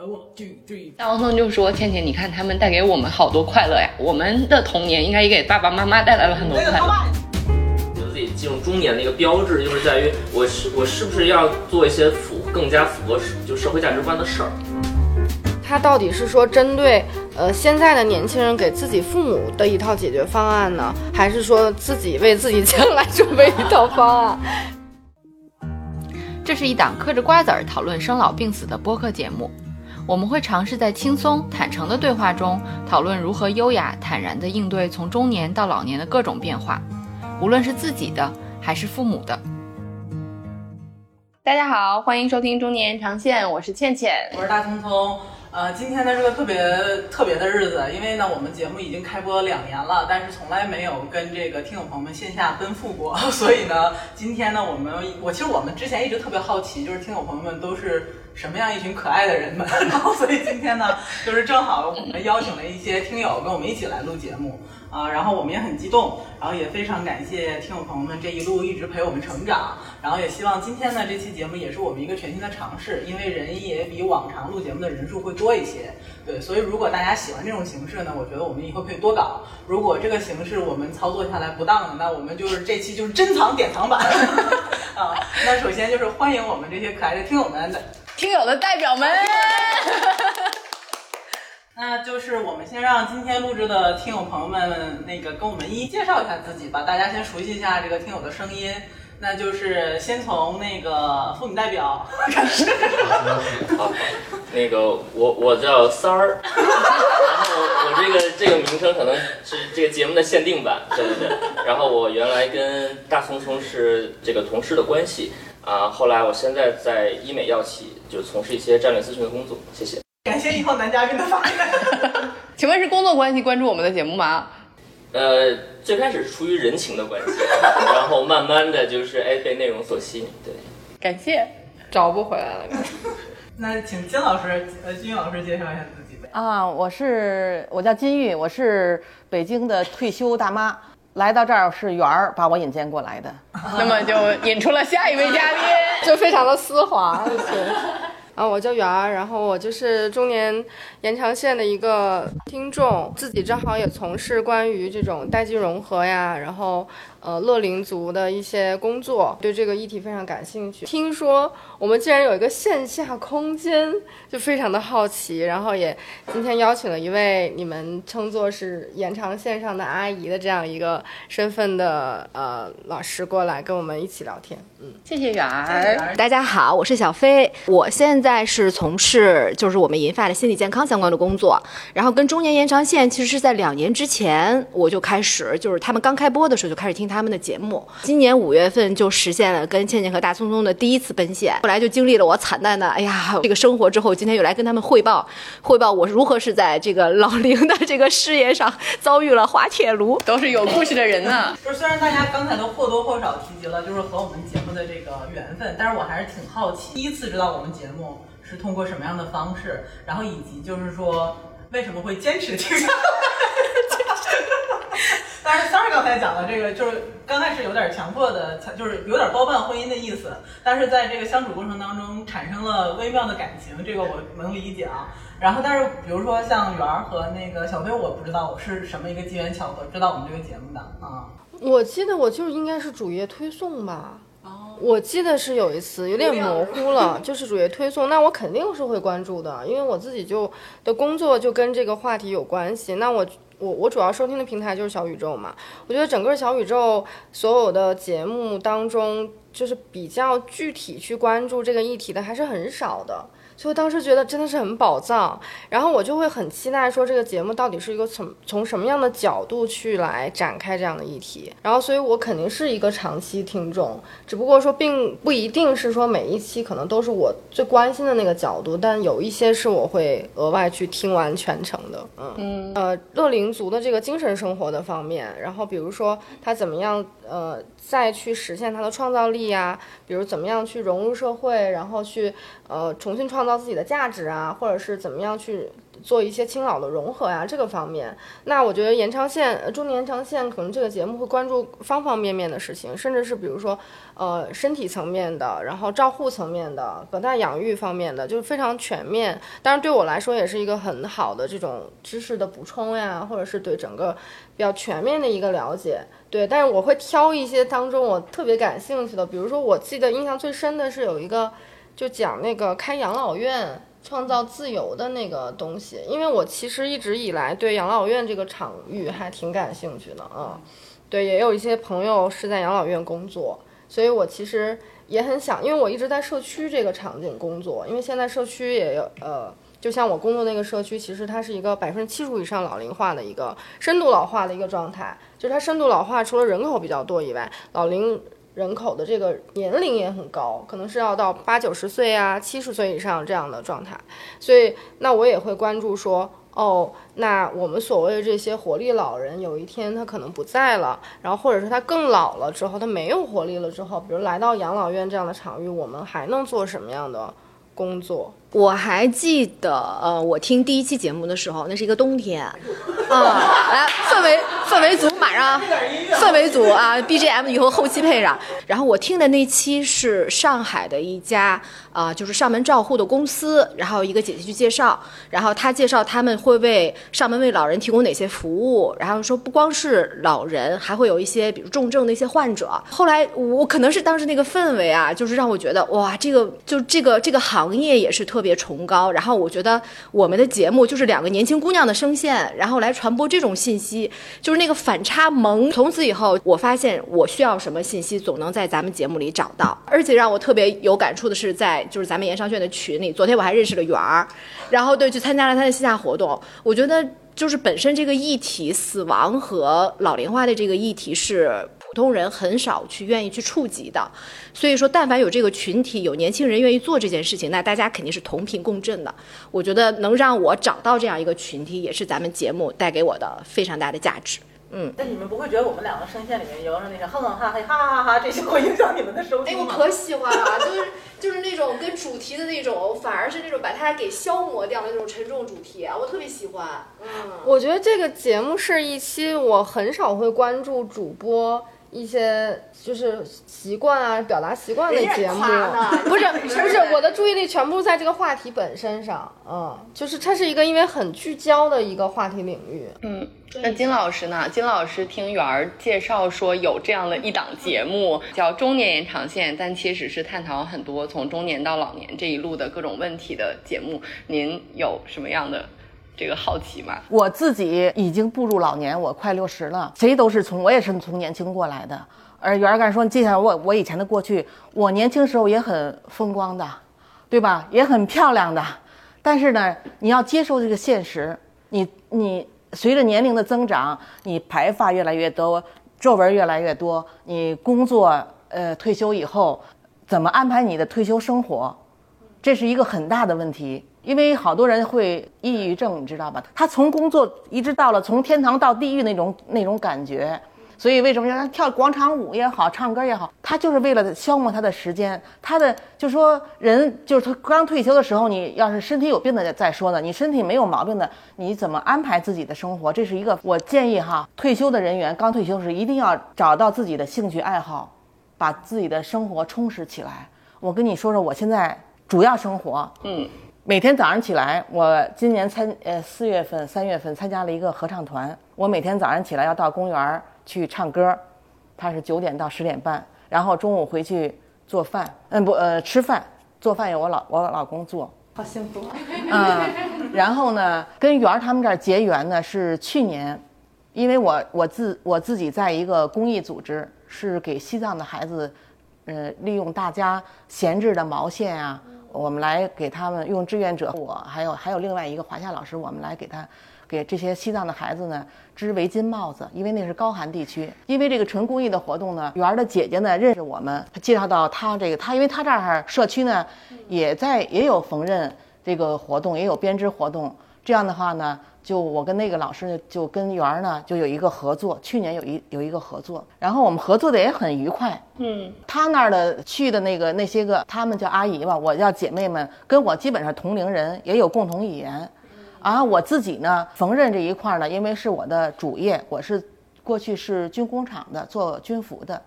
One two three。大王松就说：“倩倩，你看他们带给我们好多快乐呀，我们的童年应该也给爸爸妈妈带来了很多快乐。”觉得自己进入中年的一个标志，就是在于我是我是不是要做一些符更加符合就社会价值观的事儿。他到底是说针对呃现在的年轻人给自己父母的一套解决方案呢，还是说自己为自己将来准备一套方案？这是一档嗑着瓜子儿讨论生老病死的播客节目。我们会尝试在轻松坦诚的对话中，讨论如何优雅坦然地应对从中年到老年的各种变化，无论是自己的还是父母的。大家好，欢迎收听《中年延长线》，我是倩倩，我是大聪聪。呃，今天呢是个特别特别的日子，因为呢我们节目已经开播两年了，但是从来没有跟这个听友朋友们线下奔赴过，所以呢，今天呢我们我其实我们之前一直特别好奇，就是听友朋友们都是。什么样一群可爱的人们？然后，所以今天呢，就是正好我们邀请了一些听友跟我们一起来录节目啊，然后我们也很激动，然后也非常感谢听友朋友们这一路一直陪我们成长，然后也希望今天呢这期节目也是我们一个全新的尝试，因为人也比往常录节目的人数会多一些，对，所以如果大家喜欢这种形式呢，我觉得我们以后可以多搞。如果这个形式我们操作下来不当的，那我们就是这期就是珍藏典藏版 啊。那首先就是欢迎我们这些可爱的听友们。听友的代表们，那就是我们先让今天录制的听友朋友们，那个跟我们一一介绍一下自己吧。大家先熟悉一下这个听友的声音。那就是先从那个妇女代表开始。好，那个我我叫三儿，然后我这个这个名称可能是这个节目的限定版，对对对。然后我原来跟大聪聪是这个同事的关系。啊，后来我现在在医美药企，就从事一些战略咨询的工作。谢谢，感谢一号男嘉宾的发言。请问是工作关系关注我们的节目吗？呃，最开始是出于人情的关系，然后慢慢的就是哎被内容所吸引。对，感谢，找不回来了。那请金老师，呃，金玉老师介绍一下自己呗。啊，我是我叫金玉，我是北京的退休大妈。来到这儿是圆儿把我引荐过来的，那么就引出了下一位嘉宾，就非常的丝滑。啊，我叫圆儿，然后我就是中年延长线的一个听众，自己正好也从事关于这种代际融合呀，然后。呃，乐龄族的一些工作，对这个议题非常感兴趣。听说我们竟然有一个线下空间，就非常的好奇。然后也今天邀请了一位你们称作是延长线上的阿姨的这样一个身份的呃老师过来跟我们一起聊天。嗯，谢谢远儿。大家好，我是小飞，我现在是从事就是我们银发的心理健康相关的工作。然后跟中年延长线其实是在两年之前我就开始，就是他们刚开播的时候就开始听。他们的节目，今年五月份就实现了跟倩倩和大聪聪的第一次奔现，后来就经历了我惨淡的哎呀这个生活之后，今天又来跟他们汇报，汇报我如何是在这个老龄的这个事业上遭遇了滑铁卢，都是有故事的人呢。就是虽然大家刚才都或多或少提及了，就是和我们节目的这个缘分，但是我还是挺好奇，第一次知道我们节目是通过什么样的方式，然后以及就是说为什么会坚持听下来。但是三儿刚才讲的这个，就是刚开始有点强迫的，就是有点包办婚姻的意思。但是在这个相处过程当中，产生了微妙的感情，这个我能理解啊。然后，但是比如说像圆儿和那个小飞，我不知道我是什么一个机缘巧合知道我们这个节目的啊。我记得我就是应该是主页推送吧。哦。我记得是有一次，有点模糊了，就是主页推送。那我肯定是会关注的，因为我自己就的工作就跟这个话题有关系。那我。我我主要收听的平台就是小宇宙嘛，我觉得整个小宇宙所有的节目当中，就是比较具体去关注这个议题的还是很少的。所以当时觉得真的是很宝藏，然后我就会很期待说这个节目到底是一个从从什么样的角度去来展开这样的议题，然后所以我肯定是一个长期听众，只不过说并不一定是说每一期可能都是我最关心的那个角度，但有一些是我会额外去听完全程的，嗯。呃乐龄族的这个精神生活的方面，然后比如说他怎么样呃。再去实现他的创造力呀，比如怎么样去融入社会，然后去呃重新创造自己的价值啊，或者是怎么样去做一些亲老的融合呀，这个方面。那我觉得延长线、中年延长线可能这个节目会关注方方面面的事情，甚至是比如说，呃，身体层面的，然后照护层面的，隔代养育方面的，就是非常全面。当然对我来说也是一个很好的这种知识的补充呀，或者是对整个比较全面的一个了解。对，但是我会挑一些当中我特别感兴趣的，比如说我记得印象最深的是有一个。就讲那个开养老院、创造自由的那个东西，因为我其实一直以来对养老院这个场域还挺感兴趣的啊。对，也有一些朋友是在养老院工作，所以我其实也很想，因为我一直在社区这个场景工作，因为现在社区也有呃，就像我工作那个社区，其实它是一个百分之七十五以上老龄化的一个深度老化的一个状态，就是它深度老化除了人口比较多以外，老龄。人口的这个年龄也很高，可能是要到八九十岁啊、七十岁以上这样的状态，所以那我也会关注说，哦，那我们所谓的这些活力老人，有一天他可能不在了，然后或者是他更老了之后，他没有活力了之后，比如来到养老院这样的场域，我们还能做什么样的工作？我还记得，呃，我听第一期节目的时候，那是一个冬天，啊，来氛围氛围组马上，氛围组啊，BGM 以后后期配上。然后我听的那期是上海的一家啊、就是上门照护的公司，然后一个姐姐去介绍，然后她介绍他们会为上门为老人提供哪些服务，然后说不光是老人，还会有一些比如重症的一些患者。后来我可能是当时那个氛围啊，就是让我觉得哇，这个就这个这个行业也是特特别崇高。然后我觉得我们的节目就是两个年轻姑娘的声线，然后来传播这种信息，就是那个反差萌。从此以后，我发现我需要什么信息，总能在咱们节目里找到。而且让我特别有感触的是，在就是咱们研商学院的群里，昨天我还认识了圆儿，然后对去参加了他的线下活动。我觉得就是本身这个议题，死亡和老龄化的这个议题是。普通人很少去愿意去触及的，所以说，但凡有这个群体，有年轻人愿意做这件事情，那大家肯定是同频共振的。我觉得能让我找到这样一个群体，也是咱们节目带给我的非常大的价值。嗯，但你们不会觉得我们两个声线里面有那个哼哼哈嘿哈哈哈哈这些会影响你们的收哎，听吗？我可喜欢了，就是就是那种跟主题的那种，反而是那种把它给消磨掉的那种沉重主题，我特别喜欢。嗯，我觉得这个节目是一期我很少会关注主播一些就是习惯啊、表达习惯的节目，不是不是，我的注意力全部在这个话题本身上，嗯，就是它是一个因为很聚焦的一个话题领域，嗯，那金老师呢？金老师听媛儿介绍说有这样的一档节目叫《中年延长线》，但其实是探讨很多从中年到老年这一路的各种问题的节目。您有什么样的这个好奇吗？我自己已经步入老年，我快六十了，谁都是从我也是从年轻过来的。而袁儿刚才说，记下我我以前的过去，我年轻时候也很风光的，对吧？也很漂亮的。但是呢，你要接受这个现实，你你随着年龄的增长，你白发越来越多，皱纹越来越多，你工作呃退休以后，怎么安排你的退休生活？这是一个很大的问题，因为好多人会抑郁症，你知道吧？他从工作一直到了从天堂到地狱那种那种感觉，所以为什么让他跳广场舞也好，唱歌也好，他就是为了消磨他的时间。他的就说人就是他刚退休的时候，你要是身体有病的再说呢，你身体没有毛病的，你怎么安排自己的生活？这是一个我建议哈，退休的人员刚退休时一定要找到自己的兴趣爱好，把自己的生活充实起来。我跟你说说我现在主要生活，嗯，每天早上起来，我今年参呃四月份、三月份参加了一个合唱团。我每天早上起来要到公园儿去唱歌，它是九点到十点半，然后中午回去做饭，嗯不呃吃饭，做饭由我老我老公做。好幸福。嗯，然后呢，跟圆儿他们这儿结缘呢是去年，因为我我自我自己在一个公益组织，是给西藏的孩子，呃，利用大家闲置的毛线啊，我们来给他们用志愿者，我还有还有另外一个华夏老师，我们来给他给这些西藏的孩子呢织围巾帽子，因为那是高寒地区。因为这个纯公益的活动呢，园儿的姐姐呢认识我们，她介绍到她这个，她因为她这儿社区呢也在也有缝纫这个活动，也有编织活动。这样的话呢，就我跟那个老师就跟圆儿呢就有一个合作，去年有一有一个合作，然后我们合作的也很愉快。嗯，他那儿的去的那个那些个，他们叫阿姨吧，我叫姐妹们，跟我基本上同龄人，也有共同语言。啊，我自己呢，缝纫这一块呢，因为是我的主业，我是过去是军工厂的，做军服的。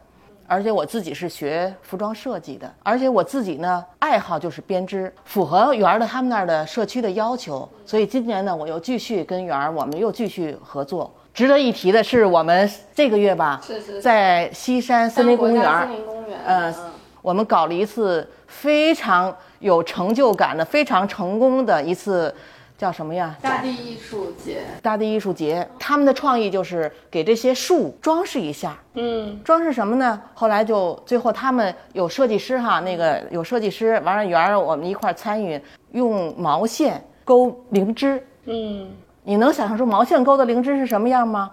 而且我自己是学服装设计的，而且我自己呢爱好就是编织，符合园儿的他们那儿的社区的要求，所以今年呢我又继续跟园儿，我们又继续合作。值得一提的是，我们这个月吧，在西山森林公园，森林公园呃，我们搞了一次非常有成就感的、非常成功的一次。叫什么呀？大地艺术节。大地艺术节，他们的创意就是给这些树装饰一下。嗯，装饰什么呢？后来就最后他们有设计师哈，那个有设计师，完了园儿我们一块参与，用毛线勾灵芝。嗯，你能想象出毛线勾的灵芝是什么样吗？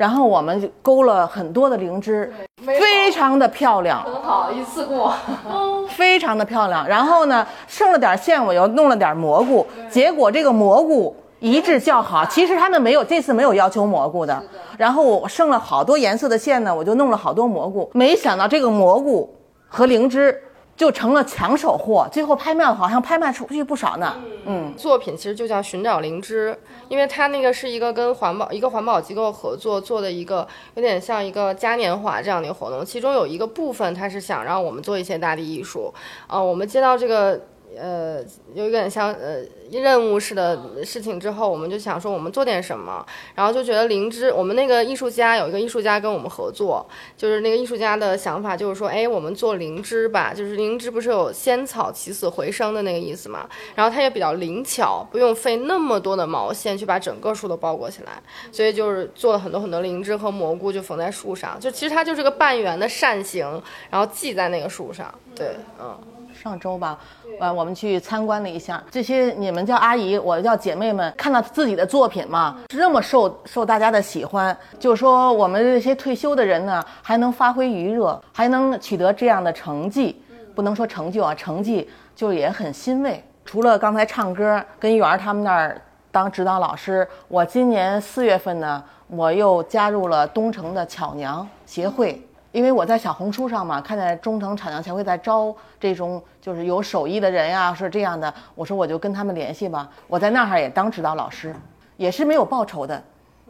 然后我们就勾了很多的灵芝，非常的漂亮，很好，一次过，非常的漂亮。然后呢，剩了点线，我又弄了点蘑菇，结果这个蘑菇一致较好。其实他们没有这次没有要求蘑菇的，然后我剩了好多颜色的线呢，我就弄了好多蘑菇。没想到这个蘑菇和灵芝。就成了抢手货，最后拍卖好像拍卖出去不少呢。嗯，作品其实就叫寻找灵芝，因为它那个是一个跟环保一个环保机构合作做的一个，有点像一个嘉年华这样的一个活动。其中有一个部分，它是想让我们做一些大地艺术。啊，我们接到这个。呃，有一点像呃任务式的事情之后，我们就想说我们做点什么，然后就觉得灵芝，我们那个艺术家有一个艺术家跟我们合作，就是那个艺术家的想法就是说，哎，我们做灵芝吧，就是灵芝不是有仙草起死回生的那个意思嘛，然后它也比较灵巧，不用费那么多的毛线去把整个树都包裹起来，所以就是做了很多很多灵芝和蘑菇就缝在树上，就其实它就是个半圆的扇形，然后系在那个树上，对，嗯。上周吧，呃，我们去参观了一下。这些，你们叫阿姨，我叫姐妹们，看到自己的作品嘛，这么受受大家的喜欢，就说我们这些退休的人呢，还能发挥余热，还能取得这样的成绩，不能说成就啊，成绩就也很欣慰。除了刚才唱歌跟圆儿他们那儿当指导老师，我今年四月份呢，我又加入了东城的巧娘协会。因为我在小红书上嘛，看见中城产娘协会在招这种就是有手艺的人呀，是这样的。我说我就跟他们联系吧。我在那儿也当指导老师，也是没有报酬的。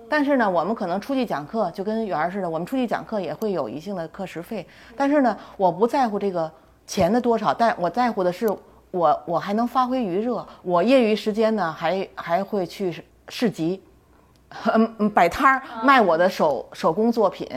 但是呢，我们可能出去讲课，就跟圆儿似的，我们出去讲课也会有一定的课时费。但是呢，我不在乎这个钱的多少，但我在乎的是我我还能发挥余热。我业余时间呢，还 还会去市集，嗯，摆摊儿卖我的手手工作品。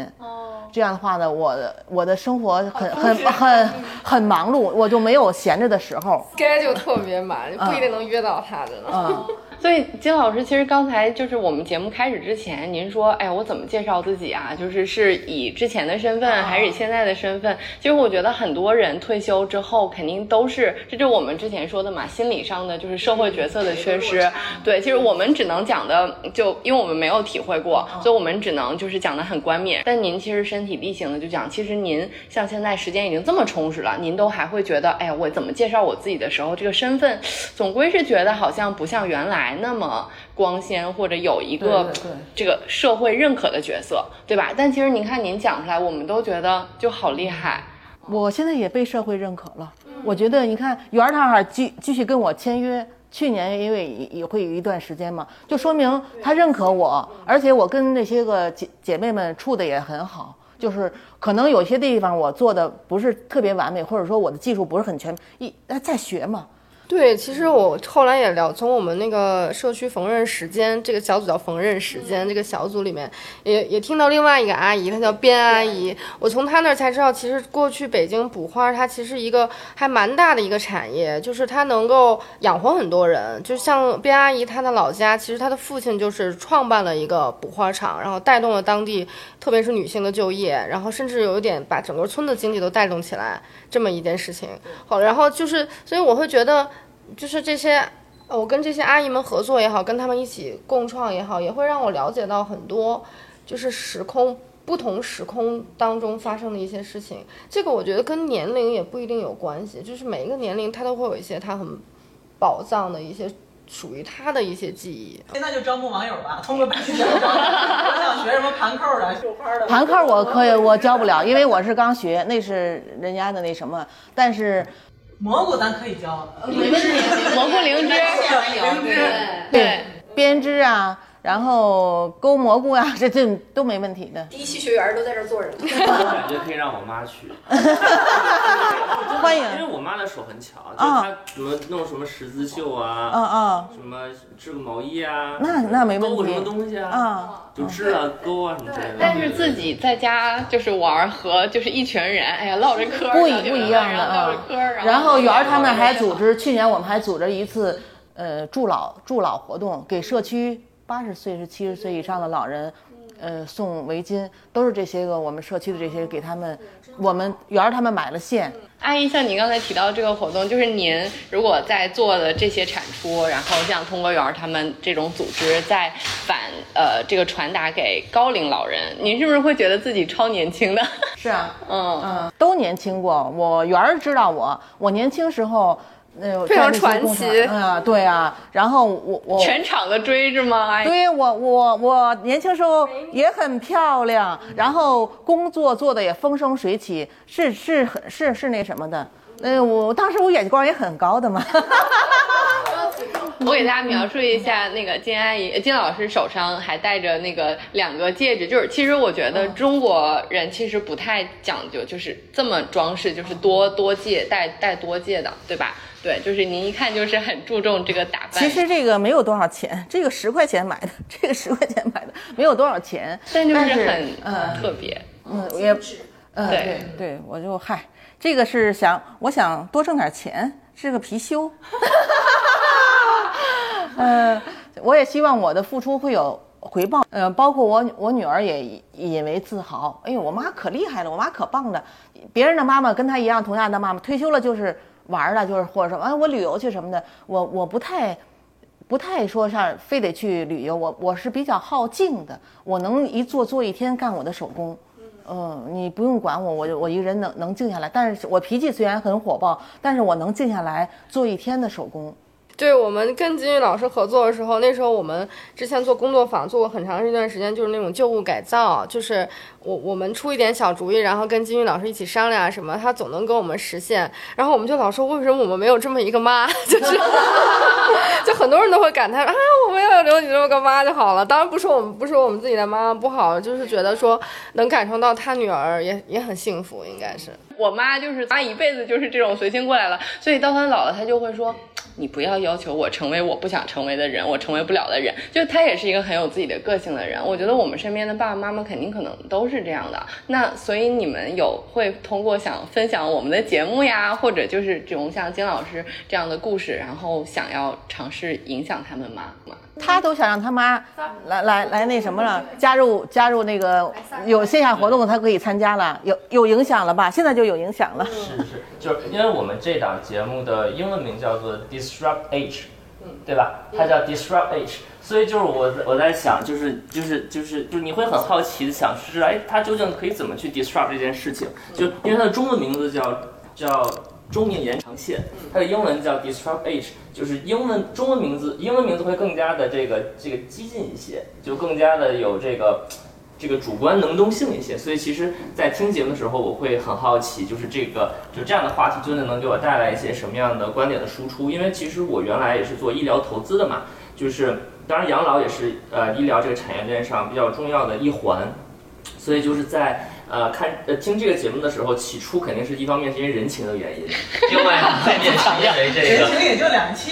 这样的话呢，我我的生活很很很 很忙碌，我就没有闲着的时候。该就特别满，不一定能约到他的呢。所以金老师，其实刚才就是我们节目开始之前，您说，哎，我怎么介绍自己啊？就是是以之前的身份，还是以现在的身份？其实我觉得很多人退休之后，肯定都是，这就是我们之前说的嘛，心理上的就是社会角色的缺失。对，其实我们只能讲的，就因为我们没有体会过，所以我们只能就是讲的很冠冕。但您其实身体力行的就讲，其实您像现在时间已经这么充实了，您都还会觉得，哎呀，我怎么介绍我自己的时候，这个身份总归是觉得好像不像原来。那么光鲜，或者有一个这个社会认可的角色，对吧？但其实您看您讲出来，我们都觉得就好厉害。我现在也被社会认可了。我觉得你看圆儿他哈继继续跟我签约，去年因为也会有一段时间嘛，就说明他认可我，而且我跟那些个姐姐妹们处的也很好。就是可能有些地方我做的不是特别完美，或者说我的技术不是很全，一在学嘛。对，其实我后来也聊，从我们那个社区缝纫时间这个小组叫缝纫时间这个小组里面，也也听到另外一个阿姨，她叫边阿姨。我从她那儿才知道，其实过去北京补花它其实一个还蛮大的一个产业，就是它能够养活很多人。就像边阿姨她的老家，其实她的父亲就是创办了一个补花厂，然后带动了当地，特别是女性的就业，然后甚至有一点把整个村的经济都带动起来这么一件事情。好，然后就是，所以我会觉得。就是这些，我跟这些阿姨们合作也好，跟他们一起共创也好，也会让我了解到很多，就是时空不同时空当中发生的一些事情。这个我觉得跟年龄也不一定有关系，就是每一个年龄他都会有一些他很宝藏的一些属于他的一些记忆。现在就招募网友吧，通过百度招。我想学什么盘扣的、绣花的。盘扣我可以，我教不了，因为我是刚学，那是人家的那什么，但是。蘑菇咱可以教，蘑菇灵芝，灵芝，对，编织啊，然后勾蘑菇啊，这这都没问题的。第一期学员都在这儿坐着呢。我感觉可以让我妈去，欢迎因为我妈的手很巧，就是她什么弄什么十字绣啊，嗯嗯，什么织个毛衣啊，那那没问题勾个什么东西啊，啊，就织啊勾啊什么之类的。但是自己在家就是玩儿和就是一群人，哎呀唠着嗑，不一不一样的然后唠着啊嗑儿。然后圆儿他们还组。织，去年我们还组织一次，呃，助老助老活动，给社区八十岁是七十岁以上的老人，呃，送围巾，都是这些个我们社区的这些给他们，我们圆儿他们买了线，阿姨，像您刚才提到这个活动，就是您如果在做的这些产出，然后像通过园儿他们这种组织在反呃这个传达给高龄老人，您是不是会觉得自己超年轻的？是啊，嗯，嗯，都年轻过。我园儿知道我，我年轻时候，呃，非常传奇嗯啊，对啊。然后我我全场的追是吗？阿姨，对我我我年轻时候也很漂亮，然后工作做的也风生水起，是是很是是那什么的。嗯，我当时我眼光也很高的嘛。我给大家描述一下，那个金阿姨、金老师手上还戴着那个两个戒指，就是其实我觉得中国人其实不太讲究，就是这么装饰，就是多多戒戴戴多戒的，对吧？对，就是您一看就是很注重这个打扮。其实这个没有多少钱，这个十块钱买的，这个十块钱买的，没有多少钱。但就是是很嗯特别。嗯，也嗯对对对，我就嗨，这个是想我想多挣点钱，是个貔貅。嗯，我也希望我的付出会有回报。嗯、包括我我女儿也引为自豪。哎呦，我妈可厉害了，我妈可棒了。别人的妈妈跟她一样，同样的妈妈，退休了就是玩儿了，就是或者说，哎，我旅游去什么的。我我不太。不太说上非得去旅游，我我是比较好静的，我能一坐坐一天干我的手工，嗯，你不用管我，我就我一个人能能静下来。但是我脾气虽然很火爆，但是我能静下来做一天的手工。对我们跟金玉老师合作的时候，那时候我们之前做工作坊做过很长一段时间，就是那种旧物改造，就是我我们出一点小主意，然后跟金玉老师一起商量什么，他总能跟我们实现。然后我们就老说，为什么我们 没有这么一个妈？就是就很多人都会感叹啊，我们要有你这么个妈就好了。当然不说我们不说我们自己的妈妈不好，就是觉得说能感受到他女儿也也很幸福，应该是。我妈就是她一辈子就是这种随性过来了，所以到她老了，她就会说：“你不要要求我成为我不想成为的人，我成为不了的人。”就他也是一个很有自己的个性的人。我觉得我们身边的爸爸妈妈肯定可能都是这样的。那所以你们有会通过想分享我们的节目呀，或者就是这种像金老师这样的故事，然后想要尝试影响他们吗？吗？他都想让他妈来来来那什么了，加入加入那个有线下活动，他可以参加了，有有影响了吧？现在就有影响了。是是，就是因为我们这档节目的英文名叫做 Disrupt Age，对吧？它叫 Disrupt Age，所以就是我我在想，就是就是就是就是你会很好奇的想是，哎，它究竟可以怎么去 disrupt 这件事情？就因为它的中文名字叫叫中年延长线，它的英文叫 Disrupt Age，就是英文中文名字英文名字会更加的这个这个激进一些，就更加的有这个。这个主观能动性一些，所以其实，在听节目的时候，我会很好奇，就是这个就这样的话题，究竟能给我带来一些什么样的观点的输出？因为其实我原来也是做医疗投资的嘛，就是当然养老也是呃医疗这个产业链上比较重要的一环，所以就是在呃看呃听这个节目的时候，起初肯定是一方面是因为人情的原因，另外一方面是因为这个人情也就两气。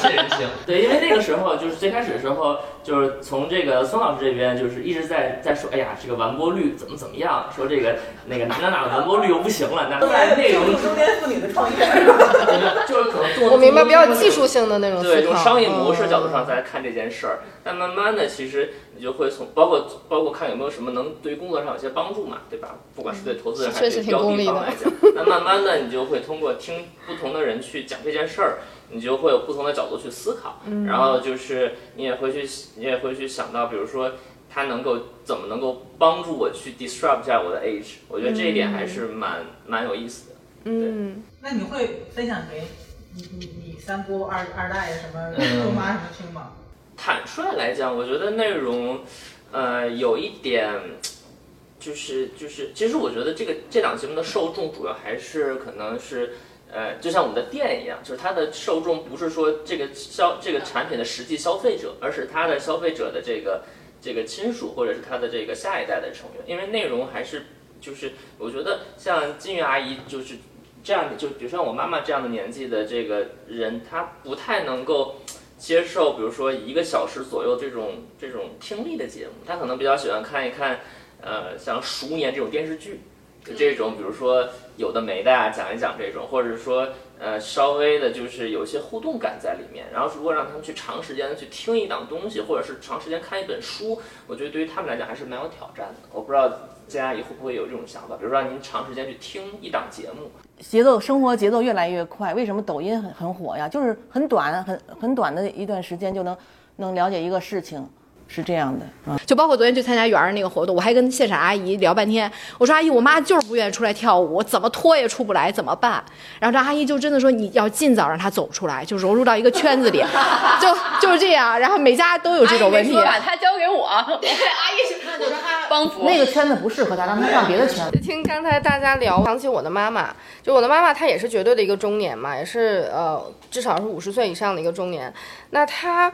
谢人情。对，因为那个时候就是最开始的时候，就是从这个孙老师这边就是一直在在说，哎呀，这个完播率怎么怎么样，说这个那个哪哪哪的完播率又不行了，那在内容中年妇女的创业。就是可能做我明白比较技术性的那种。对，从商业模式角度嗯上在看这件事儿，但慢慢的，其实你就会从包括包括看有没有什么能对于工作上有些帮助嘛，对吧？不管是对投资人还是对标挺功利的的方来讲，那慢慢的你就会通过听不同的人去讲这件事儿，你就会有不同的角度去思考，嗯然后就是你也会去你也会去想到，比如说。它能够怎么能够帮助我去 disrupt 一下我的 age？我觉得这一点还是蛮、蛮有意思的。嗯，那你会分享给你你你三姑二二大爷什么嗯舅妈什么听吗？坦率来讲，我觉得内容，呃，有一点，就是就是，其实我觉得这个这档节目的受众主要还是可能是，呃，就像我们的店一样，就是它的受众不是说这个消这个产品的实际消费者，而是它的消费者的这个这个亲属或者是他的这个下一代的成员，因为内容还是就是我觉得像金鱼阿姨就是这样的，就比如像我妈妈这样的年纪的这个人，她不太能够接受，比如说一个小时左右这种这种听力的节目，他可能比较喜欢看一看，呃，像《熟年》这种电视剧，就这种，比如说有的没的啊，讲一讲这种，或者说呃稍微的就是有一些互动感在里面。然后如果让他们去长时间的去听一档东西，或者是长时间看一本书，我觉得对于他们来讲还是蛮有挑战的。我不知道金阿姨会不会有这种想法，比如说让您长时间去听一档节目。节奏生活节奏越来越快，为什么抖音很很火呀？就是很短很很短的一段时间就能能了解一个事情，是这样的啊。就包括昨天去参加圆儿那个活动，我还跟现场阿姨聊半天。我说阿姨，我妈就是不愿意出来跳舞，怎么拖也出不来，怎么办？然后这阿姨就真的说，你要尽早让她走出来，就融入到一个圈子里，就就是这样。然后每家都有这种问题。把她交给我，阿姨帮扶。那个圈子不适合他，让他上别的圈子。听刚才大家聊，想起我的妈妈，就我的妈妈，她也是绝对的一个中年嘛，也是呃，至少是五十岁以上的一个中年。那她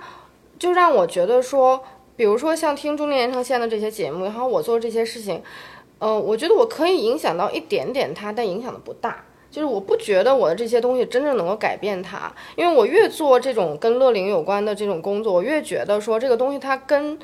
就让我觉得说，比如说像听中年延长线的这些节目，然后我做这些事情，呃，我觉得我可以影响到一点点她，但影响的不大。就是我不觉得我的这些东西真正能够改变她，因为我越做这种跟乐龄有关的这种工作，我越觉得说这个东西它跟。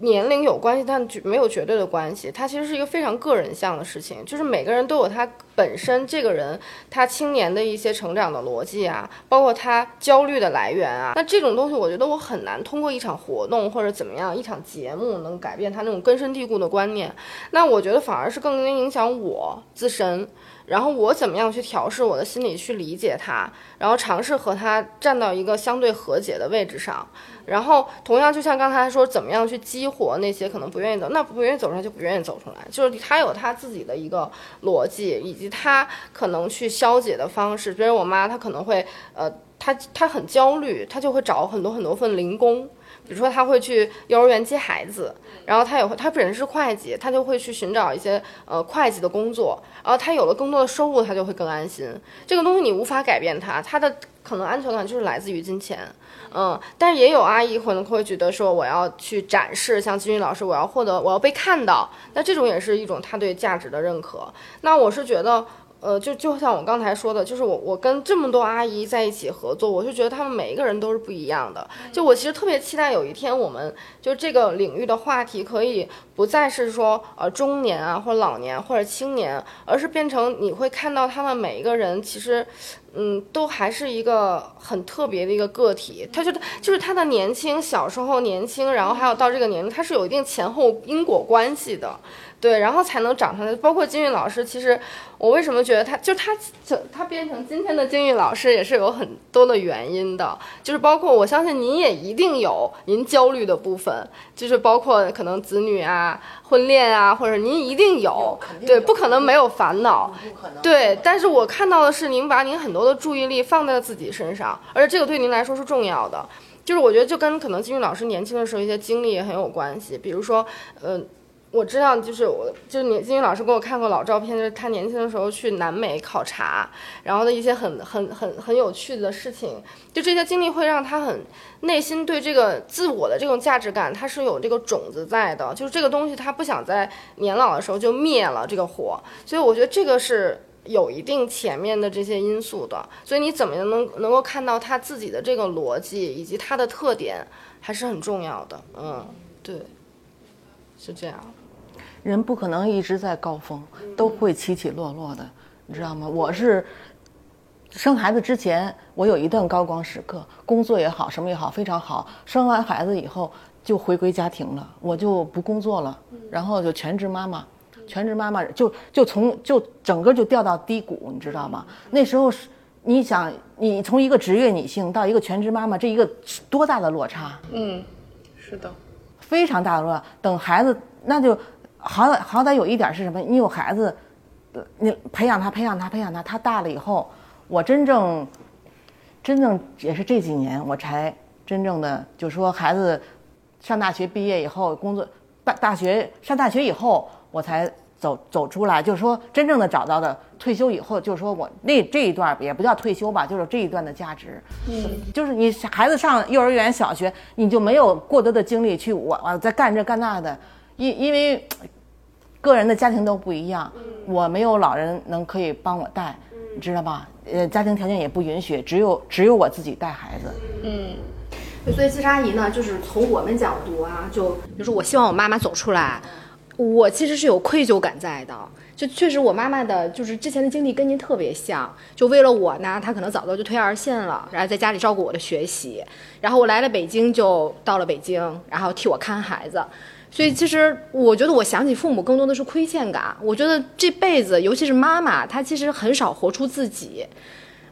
年龄有关系，但没有绝对的关系。它其实是一个非常个人向的事情，就是每个人都有他本身这个人他青年的一些成长的逻辑啊，包括他焦虑的来源啊。那这种东西，我觉得我很难通过一场活动或者怎么样一场节目能改变他那种根深蒂固的观念。那我觉得反而是更能影响我自身。然后我怎么样去调试我的心理，去理解他，然后尝试和他站到一个相对和解的位置上。然后同样，就像刚才说，怎么样去激活那些可能不愿意走，那不愿意走出来就不愿意走出来，就是他有他自己的一个逻辑，以及他可能去消解的方式。比如我妈，她可能会，呃，她她很焦虑，她就会找很多很多份零工。比如说，他会去幼儿园接孩子，然后他也会，他本身是会计，他就会去寻找一些呃会计的工作，然后他有了更多的收入，他就会更安心。这个东西你无法改变他，他的可能安全感就是来自于金钱，嗯。但是也有阿姨可能会觉得说，我要去展示，像金玉老师，我要获得，我要被看到，那这种也是一种他对价值的认可。那我是觉得。呃，就就像我刚才说的，就是我我跟这么多阿姨在一起合作，我就觉得她们每一个人都是不一样的。就我其实特别期待有一天，我们就这个领域的话题可以不再是说呃中年啊，或者老年或者青年，而是变成你会看到他们每一个人其实，嗯，都还是一个很特别的一个个体。他觉得就是他的年轻，小时候年轻，然后还有到这个年龄，他是有一定前后因果关系的。对，然后才能长成。包括金玉老师，其实我为什么觉得他就他他变成今天的金玉老师，也是有很多的原因的。就是包括我相信您也一定有您焦虑的部分，就是包括可能子女啊、婚恋啊，或者您一定有，对，不可能没有烦恼。对，但是我看到的是您把您很多的注意力放在了自己身上，而且这个对您来说是重要的。就是我觉得就跟可能金玉老师年轻的时候一些经历也很有关系，比如说，嗯。我知道，就是我，就是你金宇老师给我看过老照片，就是他年轻的时候去南美考察，然后的一些很很很很有趣的事情，就这些经历会让他很内心对这个自我的这种价值感，他是有这个种子在的，就是这个东西他不想在年老的时候就灭了这个火，所以我觉得这个是有一定前面的这些因素的，所以你怎么样能能够看到他自己的这个逻辑以及他的特点，还是很重要的，嗯，对，是这样。人不可能一直在高峰，都会起起落落的，你知道吗？我是生孩子之前，我有一段高光时刻，工作也好，什么也好，非常好。生完孩子以后就回归家庭了，我就不工作了，然后就全职妈妈，全职妈妈就就从就整个就掉到低谷，你知道吗？那时候是你想，你从一个职业女性到一个全职妈妈，这一个多大的落差？嗯，是的，非常大的落差。等孩子那就。好歹好歹有一点是什么？你有孩子，你培养他，培养他，培养他，他大了以后，我真正，真正也是这几年我才真正的就说孩子上大学毕业以后工作，大大学上大学以后我才走走出来，就是说真正的找到的退休以后，就是说我那这一段也不叫退休吧，就是这一段的价值。嗯，就是你孩子上幼儿园、小学，你就没有过多的精力去我我在干这干那的，因因为个人的家庭都不一样，我没有老人能可以帮我带，你知道吧？呃，家庭条件也不允许，只有只有我自己带孩子。嗯。所以，其实阿姨呢，就是从我们角度啊，就就是我希望我妈妈走出来，我其实是有愧疚感在的。就确实，我妈妈的就是之前的经历跟您特别像。就为了我呢，她可能早早就退二线了，然后在家里照顾我的学习。然后我来了北京，就到了北京，然后替我看孩子。所以，其实我觉得，我想起父母更多的是亏欠感。我觉得这辈子，尤其是妈妈，她其实很少活出自己。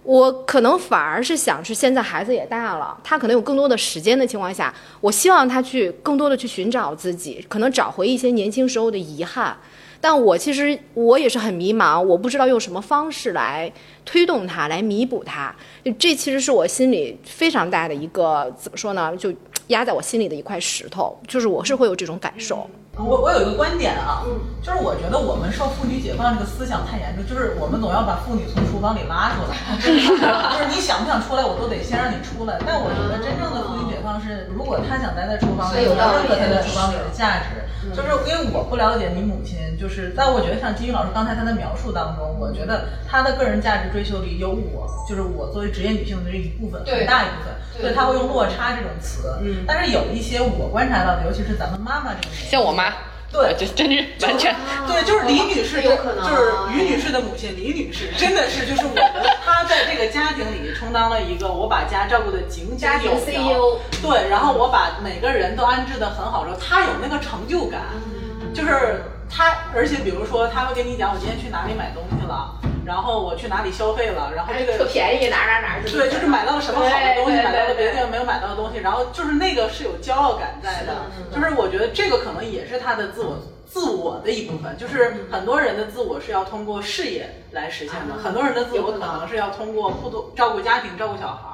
我可能反而是想，是现在孩子也大了，他可能有更多的时间的情况下，我希望他去更多的去寻找自己，可能找回一些年轻时候的遗憾。但我其实我也是很迷茫，我不知道用什么方式来推动他，来弥补他。这其实是我心里非常大的一个怎么说呢？就压在我心里的一块石头，就是我是会有这种感受。我我有一个观点啊，就是我觉得我们受妇女解放这个思想太严重，就是我们总要把妇女从厨房里拉出来，就是你想不想出来，我都得先让你出来。但我觉得真正的妇女解放是，如果她想待在厨房里，有任何她在厨房里的价值。就是因为我不了解你母亲，就是但我觉得像金玉老师刚才她的描述当中，我觉得她的个人价值追求里有我，就是我作为职业女性的这一部分，很大一部分，所以她会用落差这种词。嗯，但是有一些我观察到的，尤其是咱们妈妈这种，像我妈。对，就真是完全对，就是李女士，有可能就是于女士的母亲李女士，真的是就是我们 她在这个家庭里充当了一个我把家照顾的井井有条，对，然后我把每个人都安置的很好之后，她有那个成就感，就是她，而且比如说她会跟你讲我今天去哪里买东西了。然后我去哪里消费了？然后这个特便宜，哪哪哪对，就是买到了什么好的东西，买到了别的地方没有买到的东西。然后就是那个是有骄傲感在的，就是我觉得这个可能也是他的自我自我的一部分。就是很多人的自我是要通过事业来实现的，很多人的自我可能是要通过互动、照顾家庭、照顾小孩。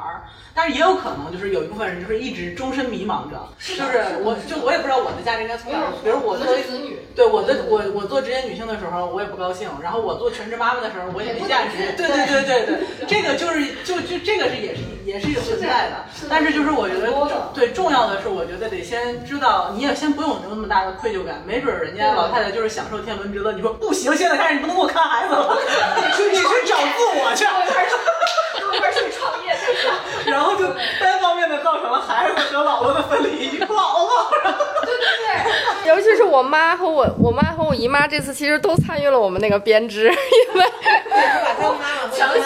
但是也有可能，就是有一部分人就是一直终身迷茫着，就是我就我也不知道我的价值应该从哪儿。比如我作为子女，对我的我我做职业女性的时候，我也不高兴；然后我做全职妈妈的时候，我也没价值。对对对对对，这个就是就就这个是也是也是有存在的。但是就是我觉得对重要的是，我觉得得先知道，你也先不用有那么大的愧疚感。没准人家老太太就是享受天伦之乐，你说不行，现在开始你不能给我看孩子了，你去你去找自我去。去创业去了，然后就单方面的造成了孩子和姥姥的分离，姥姥。对对对，尤其是我妈和我，我妈和我姨妈这次其实都参与了我们那个编织，因为把他们妈妈强行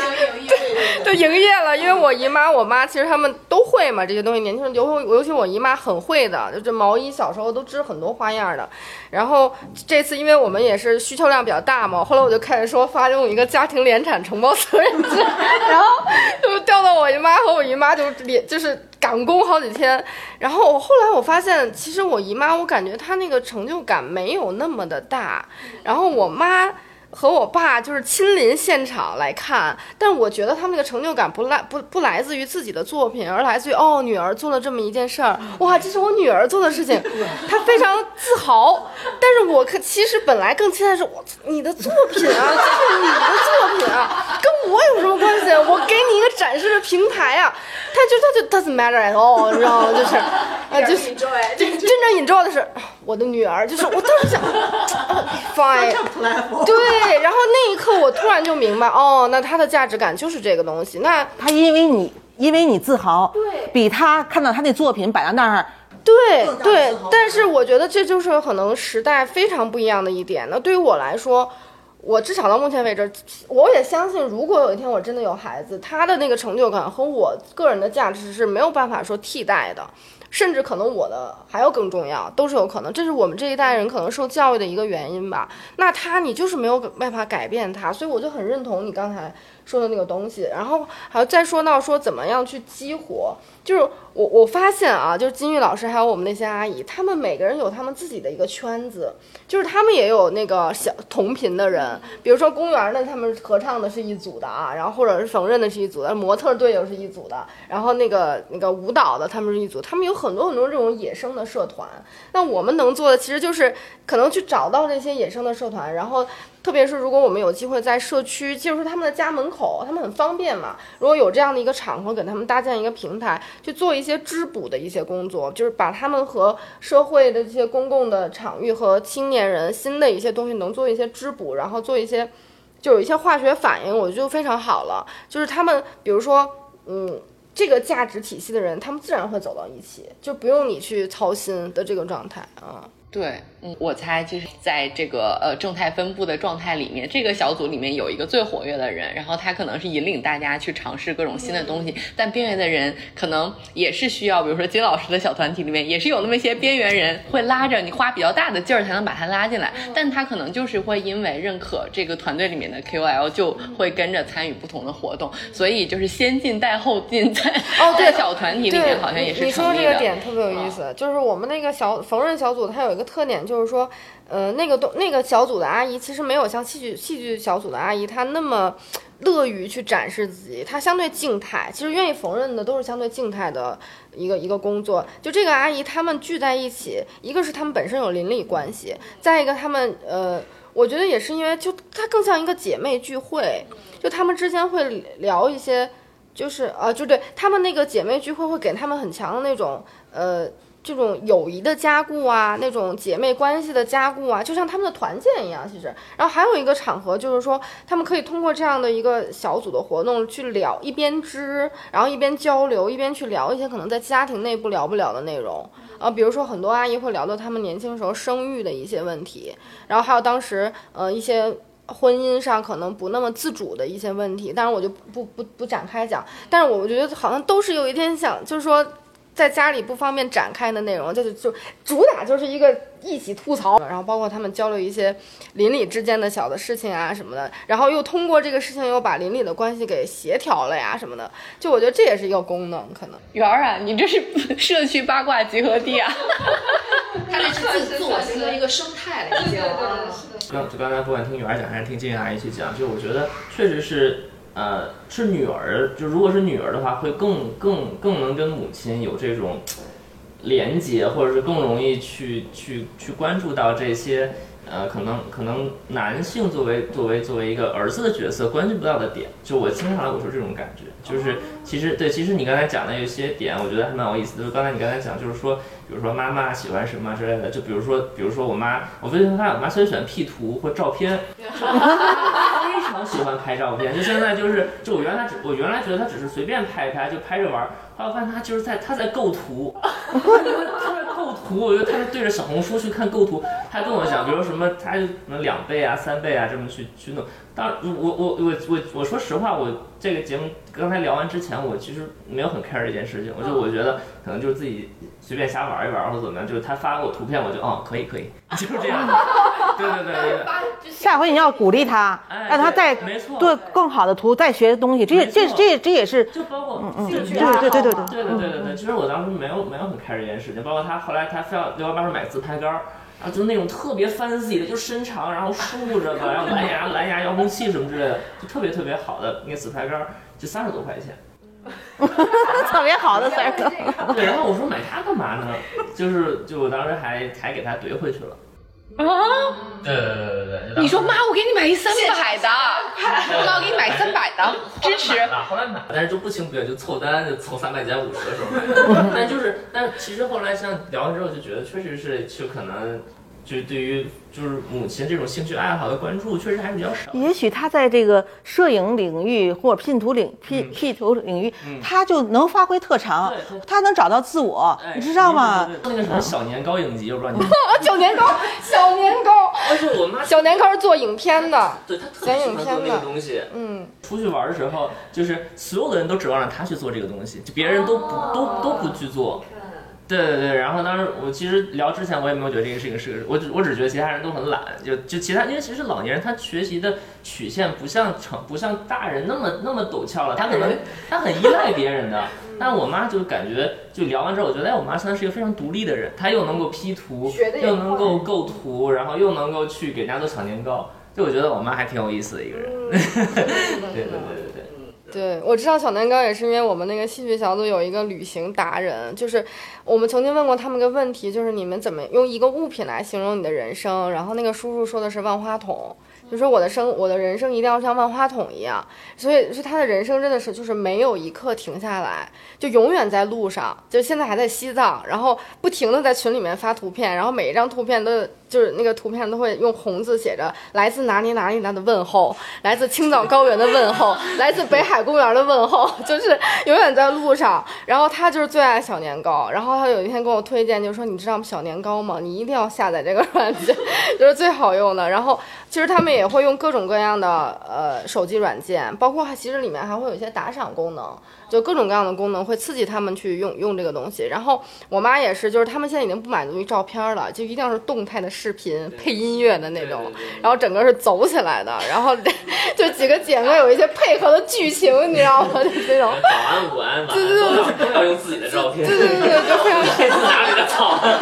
就，营业了。因为我姨妈、我妈其实他们都会嘛这些东西，年轻人尤尤其我姨妈很会的，就这毛衣小时候都织很多花样的。然后这次因为我们也是需求量比较大嘛，后来我就开始说发用一个家庭联产承包责任制，然后。就调到我姨妈和我姨妈就连就是赶工好几天，然后我后来我发现，其实我姨妈我感觉她那个成就感没有那么的大，然后我妈。和我爸就是亲临现场来看，但我觉得他们那个成就感不来不不来自于自己的作品，而来自于哦女儿做了这么一件事儿，哇这是我女儿做的事情，她非常自豪。但是我可其实本来更期待是我你的作品啊，这是你的作品啊，跟我有什么关系？我给你一个展示的平台啊。他就他就 doesn't matter at all，你知道吗？就是啊，就是就真正引照的是 我的女儿，就是我当时想，fine，对，然后那一刻我突然就明白，哦，那他的价值感就是这个东西。那他因为你因为你自豪，对，比他看到他那作品摆在那儿，对对，但是我觉得这就是可能时代非常不一样的一点。那对于我来说。我至少到目前为止，我也相信，如果有一天我真的有孩子，他的那个成就感和我个人的价值是没有办法说替代的，甚至可能我的还要更重要，都是有可能。这是我们这一代人可能受教育的一个原因吧。那他你就是没有办法改变他，所以我就很认同你刚才说的那个东西，然后还有再说到说怎么样去激活，就是我我发现啊，就是金玉老师还有我们那些阿姨，他们每个人有他们自己的一个圈子，就是他们也有那个小同频的人，比如说公园的他们合唱的是一组的啊，然后或者是缝纫的是一组的，模特队又是一组的，然后那个那个舞蹈的他们是一组，他们有很多很多这种野生的社团。那我们能做的其实就是可能去找到这些野生的社团，然后。特别是如果我们有机会在社区，就是他们的家门口，他们很方便嘛。如果有这样的一个场合，给他们搭建一个平台，去做一些织补的一些工作，就是把他们和社会的这些公共的场域和青年人新的一些东西能做一些织补，然后做一些就有一些化学反应，我觉得就非常好了。就是他们，比如说，嗯，这个价值体系的人，他们自然会走到一起，就不用你去操心的这个状态啊。对，嗯，我猜就是在这个呃正态分布的状态里面，这个小组里面有一个最活跃的人，然后他可能是引领大家去尝试各种新的东西。但边缘的人可能也是需要，比如说金老师的小团体里面也是有那么一些边缘人会拉着你，花比较大的劲儿才能把他拉进来。但他可能就是会因为认可这个团队里面的 KOL，就会跟着参与不同的活动。所以就是先进带后进，在哦对小团体里面好像也是你说这。个点特别有意思，就是我们那个小缝纫小组，它有一个特点，就是说，呃，那个东那个小组的阿姨其实没有像戏剧戏剧小组的阿姨她那么乐于去展示自己，她相对静态。其实愿意缝纫的都是相对静态的一个一个工作。就这个阿姨，她们聚在一起，一个是她们本身有邻里关系，再一个她们呃。我觉得也是因为，就她更像一个姐妹聚会，就她们之间会聊一些，就是呃，就对他们那个姐妹聚会会给他们很强的那种呃这种友谊的加固啊，那种姐妹关系的加固啊，就像他们的团建一样。其实，然后还有一个场合就是说，他们可以通过这样的一个小组的活动去聊，一边织，然后一边交流，一边去聊一些可能在家庭内部聊不了的内容。啊，比如说很多阿姨会聊到他们年轻时候生育的一些问题，然后还有当时呃一些婚姻上可能不那么自主的一些问题，当然我就不不不展开讲，但是我觉得好像都是有一天想，就是说在家里不方便展开的内容，就是就主打就是一个一起吐槽，然后包括他们交流一些邻里之间的小的事情啊什么的，然后又通过这个事情又把邻里的关系给协调了呀什么的，就我觉得这也是一个功能可能。圆儿啊，你这是社区八卦集合地啊！他这是自自我形成一个生态了，已经。刚就刚才不管听圆儿讲还是听金阿姨去讲，就我觉得确实是，呃，是女儿，就如果是女儿的话，会更更更能跟母亲有这种连接，或者是更容易去去去关注到这些，呃，可能可能男性作为作为作为一个儿子的角色关注不到的点，就我经常我说这种感觉，就是其实对，其实你刚才讲的有些点，我觉得还蛮有意思的。就是刚才你刚才讲，就是说，比如说妈妈喜欢什么之类的，就比如说，比如说我妈，我最近发现我妈特别喜欢 P 图或照片，非常喜欢拍照片。就现在就是，就我原来只我原来觉得他只是随便拍一拍，就拍着玩儿，后来我发现他就是在他在构图，他在构图。我觉得他是对着小红书去看构图，他跟我讲，比如什么，他就可能两倍啊、三倍啊这么去去弄。当然，我我我我我说实话，我这个节目刚才聊完之前，我其实没有很 care 这件事情，我就我觉得可能就是自己随便瞎玩一玩或者怎么样，就是他发给我图片，我就哦可以可以，就是这样的。对对对对对。下回你要鼓励他，哎让他再对没错对更好的图，再学东西，这也这这这也是就包括嗯嗯对兴趣对对对对对对对对对，其实我当时没有没有很 care 这件事情，包括他后来他非要给我妈说买自拍杆儿，然后就那种特别 fancy 的，就伸长，然后竖着的，然后蓝牙蓝牙遥控器什么之类的，就特别特别好的那个自拍杆儿，就三十多块钱。特别好的事儿。对，然后我说买它干嘛呢？就是就我当时还还给他怼回去了。啊，对对对对对，你说妈，我给你买一三百的，妈，我给你买三百的，支持。啊，后来买，但是就不情不愿就凑单，就凑三百减五十的时候买。但就是，但其实后来像聊完之后，就觉得确实是，就可能就对于就是母亲这种兴趣爱好的关注，确实还是比较少。也许他在这个摄影领域或者拼图领 P P 图领域，他就能发挥特长他能找到自我哎，你知道吗？那个什么小年糕影集，我不知道你们。小年糕，小年糕，而且我妈小年糕是做影片的，对他特别喜欢做那个东西。嗯，出去玩的时候，就是所有的人都指望着他去做这个东西，就别人都不都都不去做。对对对，然后当时我其实聊之前我也没有觉得这个事情是个，我只我只觉得其他人都很懒，就就其他因为其实老年人他学习的曲线不像成不像大人那么那么陡峭了，他可能他很依赖别人的。但我妈就感觉就聊完之后，我觉得哎，我妈现在是一个非常独立的人，她又能够 P 图，又能够构图，然后又能够去给人家做小年糕，就我觉得我妈还挺有意思的一个人。对对对对。我知道小年糕也是因为我们那个戏剧小组有一个旅行达人，就是我们曾经问过他们个问题，就是你们怎么用一个物品来形容你的人生？然后那个叔叔说的是万花筒。就说我的生，我的人生一定要像万花筒一样，所以是他的人生真的是就是没有一刻停下来，就永远在路上，就现在还在西藏，然后不停的在群里面发图片，然后每一张图片都就是那个图片都会用红字写着来自哪里哪里哪的问候，来自青藏高原的问候，来自北海公园的问候，就是永远在路上。然后他就是最爱小年糕，然后他有一天跟我推荐，就说你知道小年糕吗？你一定要下载这个软件，就是最好用的。然后其实他们也。也会用各种各样的呃手机软件，包括其实里面还会有一些打赏功能。就各种各样的功能会刺激他们去用用这个东西，然后我妈也是，就是他们现在已经不满足于照片了，就一定要是动态的视频配音乐的那种，然后整个是走起来的，然后 就几个姐妹有一些配合的剧情，你知道吗？就这种早安午安晚安 都都要用自己的照片，对对对，就非常 这是哪里的早安，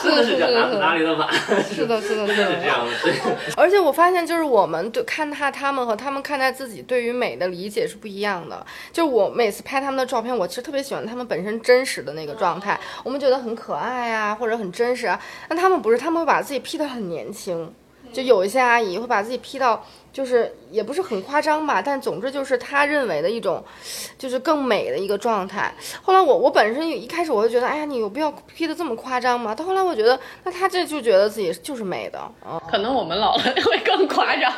是是是哪哪里的晚，是的是的是这样的，而且我发现就是我们对看待他们和他们看待自己对于美的理解是不一样的，就我每次。拍他们的照片，我其实特别喜欢他们本身真实的那个状态，我们觉得很可爱啊，或者很真实啊。但他们不是，他们会把自己 P 得很年轻，就有一些阿姨会把自己 P 到。就是也不是很夸张吧，但总之就是他认为的一种，就是更美的一个状态。后来我我本身一开始我就觉得，哎呀，你有必要 P 的这么夸张吗？到后来我觉得，那他这就觉得自己就是美的。嗯，可能我们老了 会更夸张。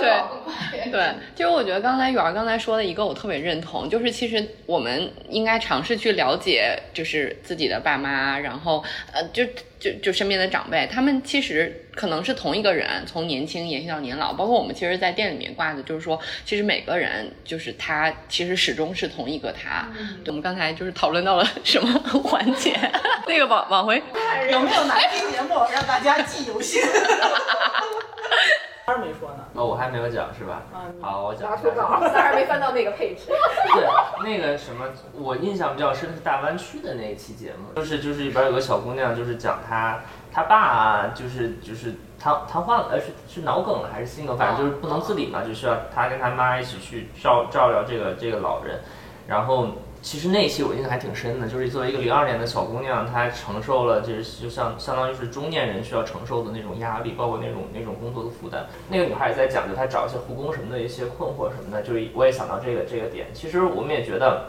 对对，其实我觉得刚才圆儿刚才说的一个我特别认同，就是其实我们应该尝试去了解，就是自己的爸妈，然后呃，就就就身边的长辈，他们其实。可能是同一个人，从年轻延续到年老，包括我们其实，在店里面挂的，就是说，其实每个人就是他，其实始终是同一个他。我们刚才就是讨论到了 什么环节？那个往往回有没有哪期节目让大家记犹新？三儿没说呢。哦，我还没有讲是吧？好，我讲。拿出稿，三儿没翻到那个配置。对，那个什么，我印象比较深的是大湾区的那一期节目，就是就是里边有个小姑娘，就是讲她。他爸就是就是瘫瘫痪了，呃是是脑梗了还是心梗，反正就是不能自理嘛，就需要他跟他妈一起去照照料这个这个老人。然后其实那期我印象还挺深的，就是作为一个零二年的小姑娘，她承受了就是就像相当于是中年人需要承受的那种压力，包括那种那种工作的负担。那个女孩也在讲，就她找一些护工什么的一些困惑什么的，就是我也想到这个这个点。其实我们也觉得。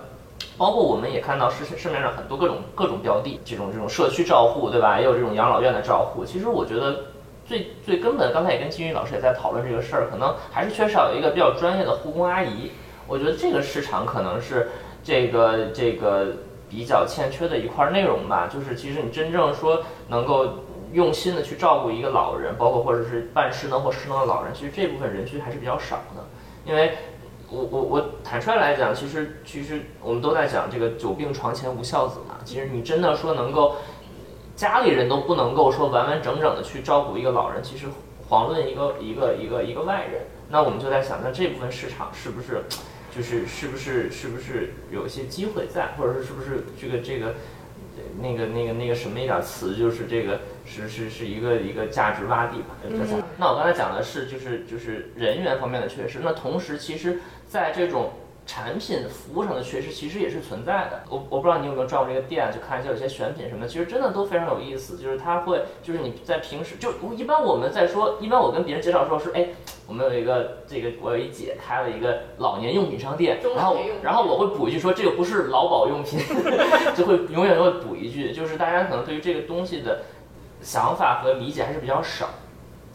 包括我们也看到市市面上很多各种各种标的，这种这种社区照护，对吧？也有这种养老院的照护。其实我觉得最最根本，刚才也跟金宇老师也在讨论这个事儿，可能还是缺少一个比较专业的护工阿姨。我觉得这个市场可能是这个这个比较欠缺的一块内容吧。就是其实你真正说能够用心的去照顾一个老人，包括或者是半失能或失能的老人，其实这部分人群还是比较少的，因为。我我我坦率来讲，其实其实我们都在讲这个久病床前无孝子嘛。其实你真的说能够家里人都不能够说完完整整的去照顾一个老人，其实遑论一个一个一个一个外人。那我们就在想，那这部分市场是不是就是是不是是不是有一些机会在，或者是是不是这个这个那个那个那个什么一点词，就是这个。是是是一个一个价值洼地吧。那我刚才讲的是就是就是人员方面的缺失，那同时其实在这种产品服务上的缺失其实也是存在的。我我不知道你有没有转过这个店，去看一下有些选品什么，其实真的都非常有意思。就是它会就是你在平时就一般我们在说，一般我跟别人介绍说是哎，我们有一个这个我有一姐开了一个老年用品商店，然后然后我会补一句说这个不是劳保用品，就会永远都会补一句，就是大家可能对于这个东西的。想法和理解还是比较少，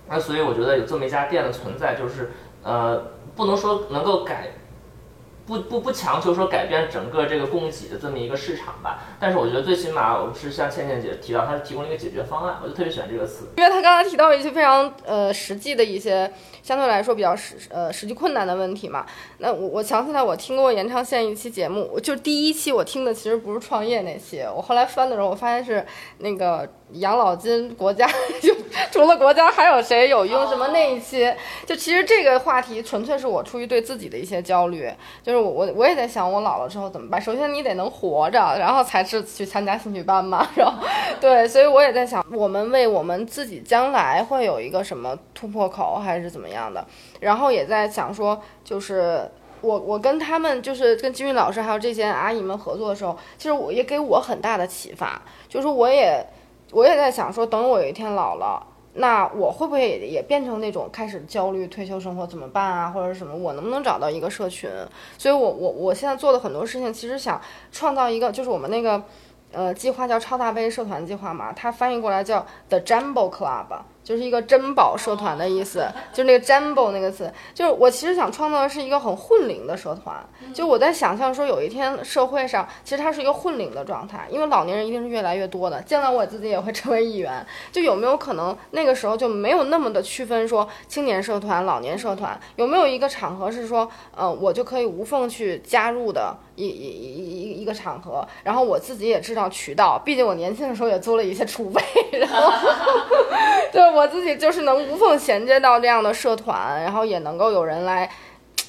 那所以我觉得有这么一家店的存在，就是呃，不能说能够改不不不强求说改变整个这个供给的这么一个市场吧，但是我觉得最起码我是像倩倩姐提到，她是提供了一个解决方案，我就特别喜欢这个词。因为她刚才提到一些非常呃实际的一些相对来说比较实呃实际困难的问题嘛。那我我想起来，我听过延长线一期节目，我就第一期我听的其实不是创业那期，我后来翻的时候，我发现是那个养老金国家，就除了国家还有谁有用什么那一期，就其实这个话题纯粹是我出于对自己的一些焦虑，就是我我我也在想我老了之后怎么办。首先你得能活着，然后才是去参加兴趣班嘛，然后对，所以我也在想，我们为我们自己将来会有一个什么突破口，还是怎么样的？然后也在想说，就是我我跟他们，就是跟金玉老师还有这些阿姨们合作的时候，其实我也给我很大的启发，就是我也我也在想说，等我有一天老了。那我会不会也变成那种开始焦虑退休生活怎么办啊，或者什么？我能不能找到一个社群？所以我我我现在做的很多事情，其实想创造一个，就是我们那个呃计划叫超大杯社团计划嘛，它翻译过来叫 The Jumbo Club，就是一个珍宝社团的意思，就是那个 Jumbo 那个词，就是我其实想创造的是一个很混龄的社团，就我在想象说有一天社会上其实它是一个混龄的状态，因为老年人一定是越来越多的，将来我自己也会成为一员，就有没有可能那个时候就没有那么的区分说青年社团、老年社团，有没有一个场合是说，呃，我就可以无缝去加入的一一一一一个场合，然后我自己也知道渠道，毕竟我年轻的时候也做了一些储备，然后 对我自己就是能无缝衔接到这样的社团，然后也能够有人来。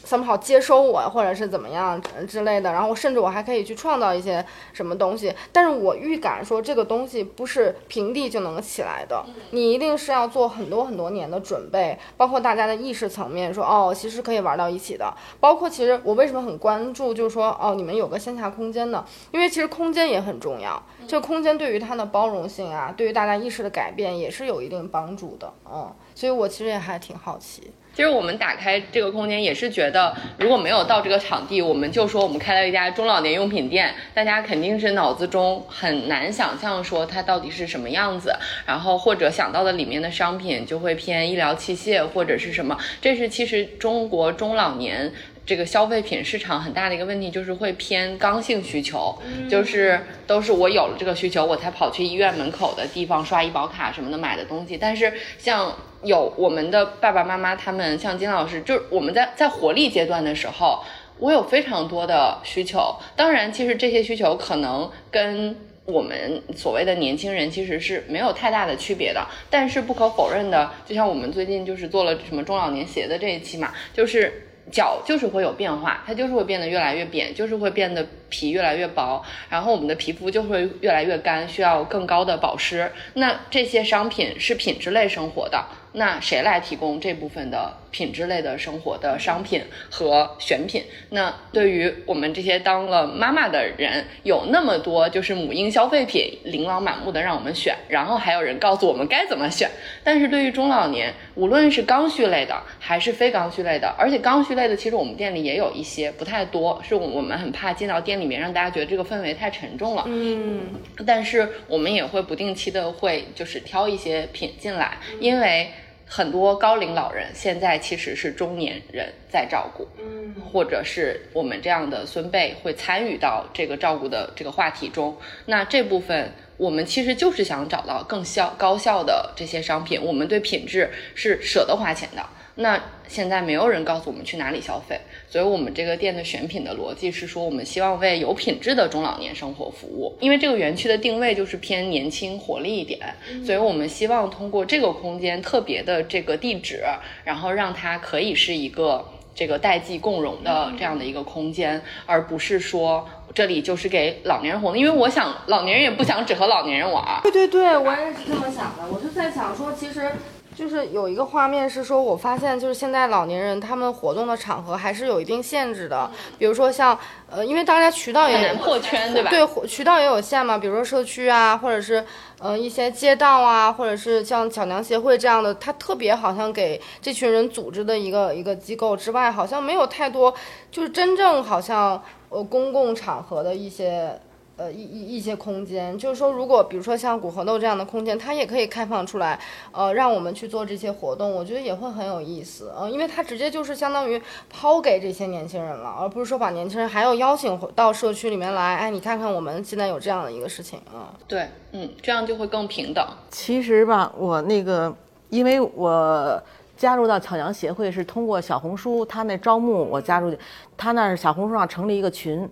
Somehow 接收我，或者是怎么样之类的，然后甚至我还可以去创造一些什么东西，但是我预感说这个东西不是平地就能起来的，你一定是要做很多很多年的准备，包括大家的意识层面，说哦，其实可以玩到一起的，包括其实我为什么很关注，就是说哦，你们有个线下空间呢？因为其实空间也很重要，这个空间对于它的包容性啊，对于大家意识的改变也是有一定帮助的，嗯，所以我其实也还挺好奇。其实我们打开这个空间也是觉得，如果没有到这个场地，我们就说我们开了一家中老年用品店，大家肯定是脑子中很难想象说它到底是什么样子，然后或者想到的里面的商品就会偏医疗器械或者是什么。这是其实中国中老年。这个消费品市场很大的一个问题就是会偏刚性需求，就是都是我有了这个需求，我才跑去医院门口的地方刷医保卡什么的买的东西。但是像有我们的爸爸妈妈他们，像金老师，就是我们在在活力阶段的时候，我有非常多的需求。当然，其实这些需求可能跟我们所谓的年轻人其实是没有太大的区别的。但是不可否认的，就像我们最近就是做了什么中老年鞋的这一期嘛，就是。脚就是会有变化，它就是会变得越来越扁，就是会变得皮越来越薄，然后我们的皮肤就会越来越干，需要更高的保湿。那这些商品是品质类生活的，那谁来提供这部分的？品质类的生活的商品和选品，那对于我们这些当了妈妈的人，有那么多就是母婴消费品琳琅满目的让我们选，然后还有人告诉我们该怎么选。但是对于中老年，无论是刚需类的还是非刚需类的，而且刚需类的其实我们店里也有一些，不太多，是我们很怕进到店里面让大家觉得这个氛围太沉重了。嗯，但是我们也会不定期的会就是挑一些品进来，因为。很多高龄老人现在其实是中年人在照顾，嗯，或者是我们这样的孙辈会参与到这个照顾的这个话题中。那这部分我们其实就是想找到更效高效的这些商品，我们对品质是舍得花钱的。那现在没有人告诉我们去哪里消费，所以我们这个店的选品的逻辑是说，我们希望为有品质的中老年生活服务。因为这个园区的定位就是偏年轻活力一点，所以我们希望通过这个空间特别的这个地址，然后让它可以是一个这个代际共融的这样的一个空间，而不是说这里就是给老年人活的。因为我想老年人也不想只和老年人玩。对对对，我也是这么想的。我就在想说，其实。就是有一个画面是说，我发现就是现在老年人他们活动的场合还是有一定限制的，比如说像呃，因为大家渠道也难破圈，对吧？对，渠道也有限嘛，比如说社区啊，或者是呃一些街道啊，或者是像小娘协会这样的，他特别好像给这群人组织的一个一个机构之外，好像没有太多就是真正好像呃公共场合的一些。呃一一一些空间，就是说，如果比如说像古河豆这样的空间，它也可以开放出来，呃，让我们去做这些活动，我觉得也会很有意思，呃，因为它直接就是相当于抛给这些年轻人了，而不是说把年轻人还要邀请到社区里面来，哎，你看看我们现在有这样的一个事情啊，对，嗯，这样就会更平等。其实吧，我那个，因为我加入到巧阳协会是通过小红书，他那招募我加入，他那儿小红书上成立一个群，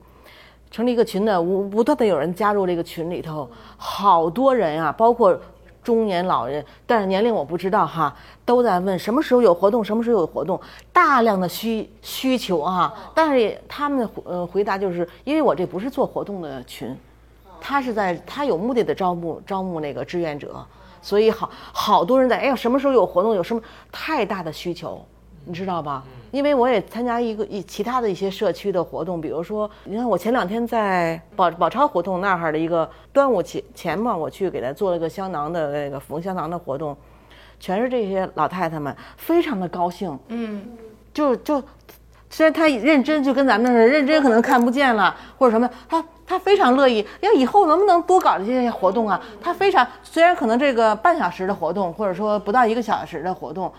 成立一个群呢，无不断的有人加入这个群里头，好多人啊，包括中年老人，但是年龄我不知道哈，都在问什么时候有活动，什么时候有活动，大量的需需求啊，但是他们的呃回答就是，因为我这不是做活动的群，他是在他有目的的招募招募那个志愿者，所以好好多人在哎呀什么时候有活动，有什么太大的需求，你知道吧？因为我也参加一个一其他的一些社区的活动，比如说，你看我前两天在宝宝钞胡同那儿的一个端午前前嘛，我去给他做了个香囊的那个缝香囊的活动，全是这些老太太们，非常的高兴，嗯，就就，虽然他认真，就跟咱们似的，认真可能看不见了或者什么，他他非常乐意，要以后能不能多搞这些活动啊？他非常，虽然可能这个半小时的活动，或者说不到一个小时的活动，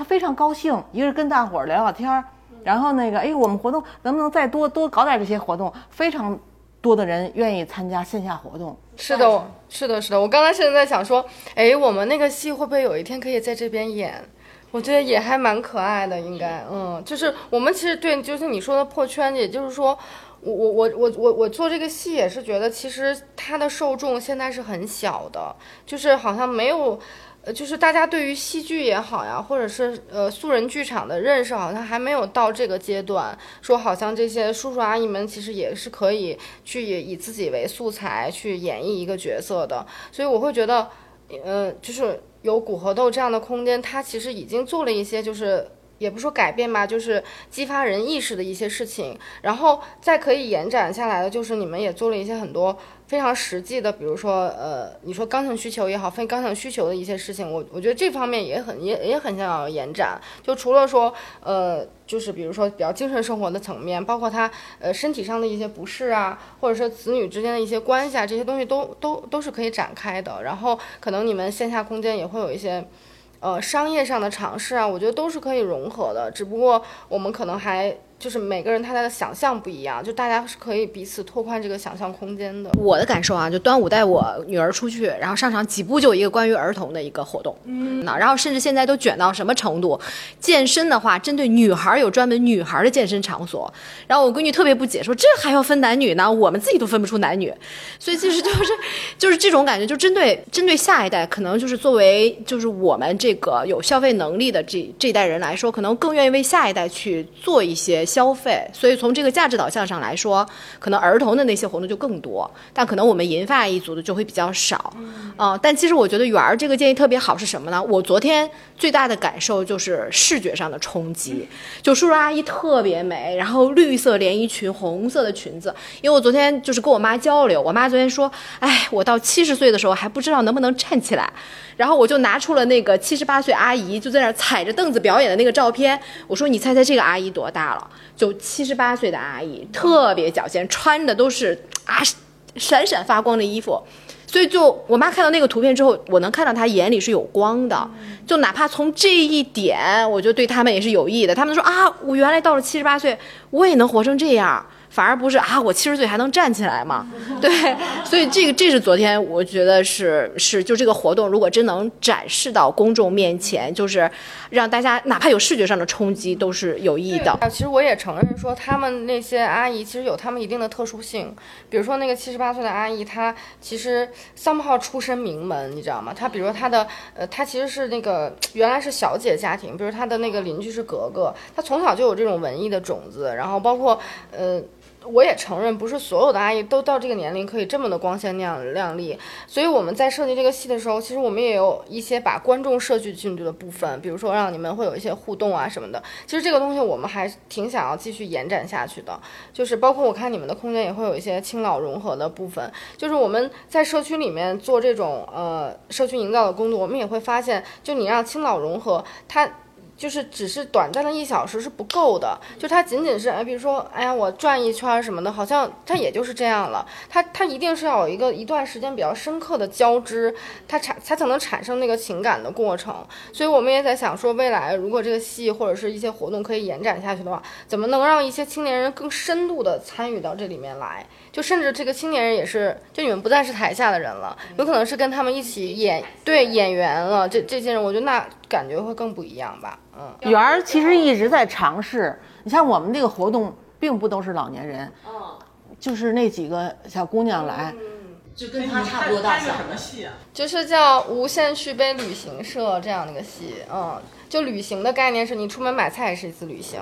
他非常高兴，一个是跟大伙儿聊聊天儿，然后那个，哎，我们活动能不能再多多搞点这些活动？非常多的人愿意参加线下活动。是的，是的，是的。我刚才甚至在想说，哎，我们那个戏会不会有一天可以在这边演？我觉得也还蛮可爱的，应该，嗯，就是我们其实对，就是你说的破圈，也就是说，我我我我我我做这个戏也是觉得，其实它的受众现在是很小的，就是好像没有。呃，就是大家对于戏剧也好呀，或者是呃素人剧场的认识，好像还没有到这个阶段。说好像这些叔叔阿姨们其实也是可以去以以自己为素材去演绎一个角色的。所以我会觉得，呃，就是有古河豆这样的空间，它其实已经做了一些就是。也不说改变吧，就是激发人意识的一些事情，然后再可以延展下来的，就是你们也做了一些很多非常实际的，比如说呃，你说刚性需求也好，非刚性需求的一些事情，我我觉得这方面也很也也很想要延展。就除了说呃，就是比如说比较精神生活的层面，包括他呃身体上的一些不适啊，或者说子女之间的一些关系啊，这些东西都都都是可以展开的。然后可能你们线下空间也会有一些。呃，商业上的尝试啊，我觉得都是可以融合的，只不过我们可能还就是每个人他的想象不一样，就大家是可以彼此拓宽这个想象空间的。我的感受啊，就端午带我女儿出去，然后上场几步就有一个关于儿童的一个活动，嗯，那然后甚至现在都卷到什么程度？健身的话，针对女孩有专门女孩的健身场所。然后我闺女特别不解，说这还要分男女呢？我们自己都分不出男女。所以其实就是 就是这种感觉，就针对针对下一代，可能就是作为就是我们这个有消费能力的这这一代人来说，可能更愿意为下一代去做一些消费。所以从这个价值导向上来说，可能儿童的那些活动就更多，但可能我们银发一族的就会比较少。啊、但其实我觉得圆儿这个建议特别好是什么呢？我昨天最大的感受就是视觉上的冲击，就叔叔阿姨特别美，然后绿色连衣裙、红色的裙子。因为我昨天就是跟我妈交流，我妈昨天说，哎，我到七十岁的时候还不知道能不能站起来，然后我就拿出了那个七十八岁阿姨就在那儿踩着凳子表演的那个照片，我说你猜猜这个阿姨多大了？就七十八岁的阿姨，特别矫健，穿的都是啊闪闪发光的衣服。所以就我妈看到那个图片之后，我能看到她眼里是有光的，就哪怕从这一点，我觉得对他们也是有益的。他们说啊，我原来到了七十八岁，我也能活成这样。反而不是啊，我七十岁还能站起来吗？对，所以这个这是昨天我觉得是是就这个活动，如果真能展示到公众面前，就是让大家哪怕有视觉上的冲击，都是有意义的。其实我也承认说，他们那些阿姨其实有他们一定的特殊性。比如说那个七十八岁的阿姨，她其实 somehow 出身名门，你知道吗？她比如说她的呃，她其实是那个原来是小姐家庭，比如她的那个邻居是格格，她从小就有这种文艺的种子，然后包括呃。我也承认，不是所有的阿姨都到这个年龄可以这么的光鲜亮亮丽，所以我们在设计这个戏的时候，其实我们也有一些把观众设计进去的部分，比如说让你们会有一些互动啊什么的。其实这个东西我们还挺想要继续延展下去的，就是包括我看你们的空间也会有一些青老融合的部分，就是我们在社区里面做这种呃社区营造的工作，我们也会发现，就你让青老融合，它。就是只是短暂的一小时是不够的，就它仅仅是哎，比如说哎呀我转一圈什么的，好像它也就是这样了。它它一定是要有一个一段时间比较深刻的交织，它产才才能产生那个情感的过程。所以我们也在想说，未来如果这个戏或者是一些活动可以延展下去的话，怎么能让一些青年人更深度的参与到这里面来？就甚至这个青年人也是，就你们不再是台下的人了，有可能是跟他们一起演对演员了。这这些人，我觉得那感觉会更不一样吧。嗯，圆儿其实一直在尝试。你像我们这个活动，并不都是老年人，嗯就是那几个小姑娘来，嗯就跟他差不多大小。什么戏啊？就是叫《无限续杯旅行社》这样的一个戏，嗯。就旅行的概念是你出门买菜也是一次旅行，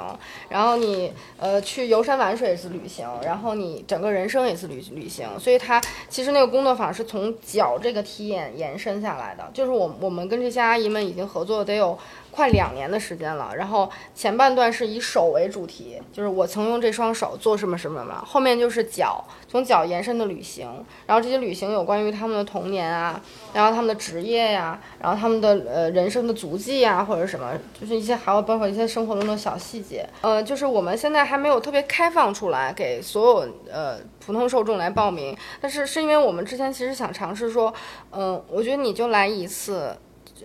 然后你呃去游山玩水也是旅行，然后你整个人生也是旅旅行。所以它其实那个工作坊是从脚这个体验延伸下来的，就是我我们跟这些阿姨们已经合作得有。快两年的时间了，然后前半段是以手为主题，就是我曾用这双手做什么什么嘛，后面就是脚，从脚延伸的旅行，然后这些旅行有关于他们的童年啊，然后他们的职业呀，然后他们的呃人生的足迹呀，或者什么，就是一些还有包括一些生活中的小细节，呃，就是我们现在还没有特别开放出来给所有呃普通受众来报名，但是是因为我们之前其实想尝试说，嗯，我觉得你就来一次。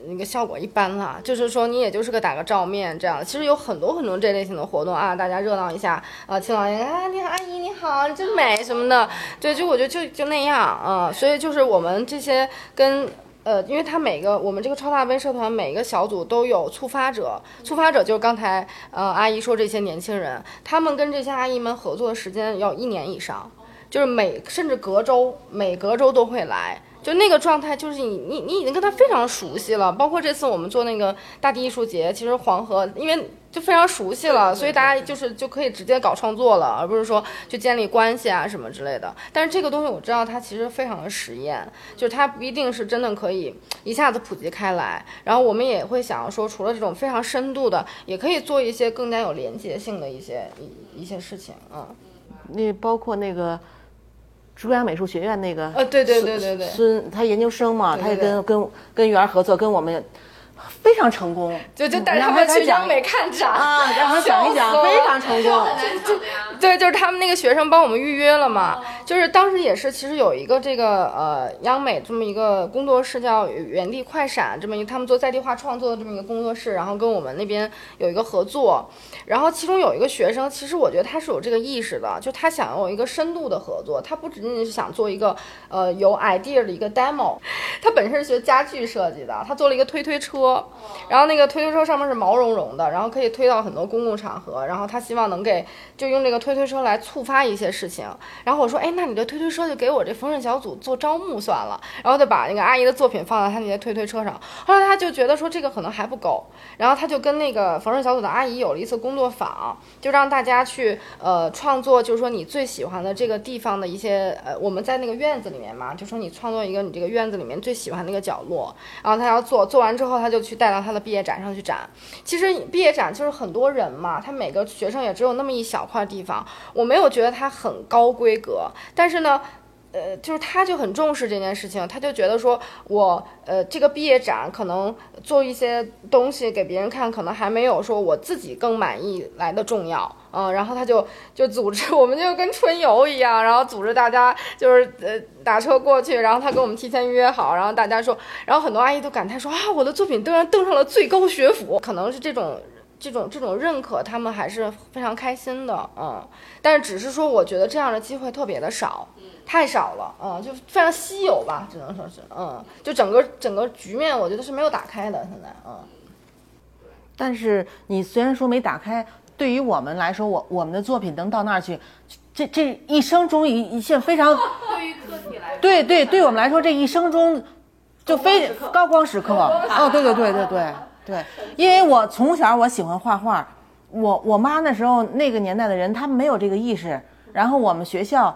那个效果一般啦，就是说你也就是个打个照面这样。其实有很多很多这类型的活动啊，大家热闹一下啊，亲老爷啊，你好，阿姨你好，真美什么的。对，就我觉得就就那样啊。所以就是我们这些跟呃，因为他每个我们这个超大杯社团每一个小组都有触发者，触发者就是刚才呃阿姨说这些年轻人，他们跟这些阿姨们合作的时间要一年以上，就是每甚至隔周每隔周都会来。就那个状态，就是你你你已经跟他非常熟悉了。包括这次我们做那个大地艺术节，其实黄河因为就非常熟悉了，所以大家就是就可以直接搞创作了，而不是说去建立关系啊什么之类的。但是这个东西我知道它其实非常的实验，就是它不一定是真的可以一下子普及开来。然后我们也会想要说，除了这种非常深度的，也可以做一些更加有连接性的一些一一些事情啊。那包括那个。珠江美术学院那个呃，对对对对对，孙他研究生嘛，他也跟跟跟园儿合作，跟我们。非常成功，就就带他们去央美看展啊，然后讲一讲，非常成功。就对，就是他们那个学生帮我们预约了嘛，就是当时也是，其实有一个这个呃央美这么一个工作室叫原地快闪这么一个，他们做在地化创作的这么一个工作室，然后跟我们那边有一个合作，然后其中有一个学生，其实我觉得他是有这个意识的，就他想有一个深度的合作，他不仅仅是想做一个呃有 idea 的一个 demo，他本身是学家具设计的，他做了一个推推车。然后那个推推车上面是毛茸茸的，然后可以推到很多公共场合。然后他希望能给，就用这个推推车来触发一些事情。然后我说，哎，那你的推推车就给我这缝纫小组做招募算了。然后就把那个阿姨的作品放在他那些推推车上。后来他就觉得说这个可能还不够，然后他就跟那个缝纫小组的阿姨有了一次工作坊，就让大家去呃创作，就是说你最喜欢的这个地方的一些呃，我们在那个院子里面嘛，就说你创作一个你这个院子里面最喜欢那个角落。然后他要做，做完之后他就去带到他的毕业展上去展。其实毕业展就是很多人嘛，他每个学生也只有那么一小块地方。我没有觉得他很高规格，但是呢。呃，就是他就很重视这件事情，他就觉得说，我呃这个毕业展可能做一些东西给别人看，可能还没有说我自己更满意来的重要，嗯，然后他就就组织，我们就跟春游一样，然后组织大家就是呃打车过去，然后他跟我们提前约好，然后大家说，然后很多阿姨都感叹说啊，我的作品登上登上了最高学府，可能是这种。这种这种认可，他们还是非常开心的，嗯，但是只是说，我觉得这样的机会特别的少，太少了，嗯，就非常稀有吧，只能说是，嗯，就整个整个局面，我觉得是没有打开的，现在，嗯。但是你虽然说没打开，对于我们来说，我我们的作品能到那儿去，这这一生中一一件非常，对于个体来说，对对，对我们来说，这一生中就非高光时刻，哦，对对对对对。对，因为我从小我喜欢画画，我我妈那时候那个年代的人，他们没有这个意识。然后我们学校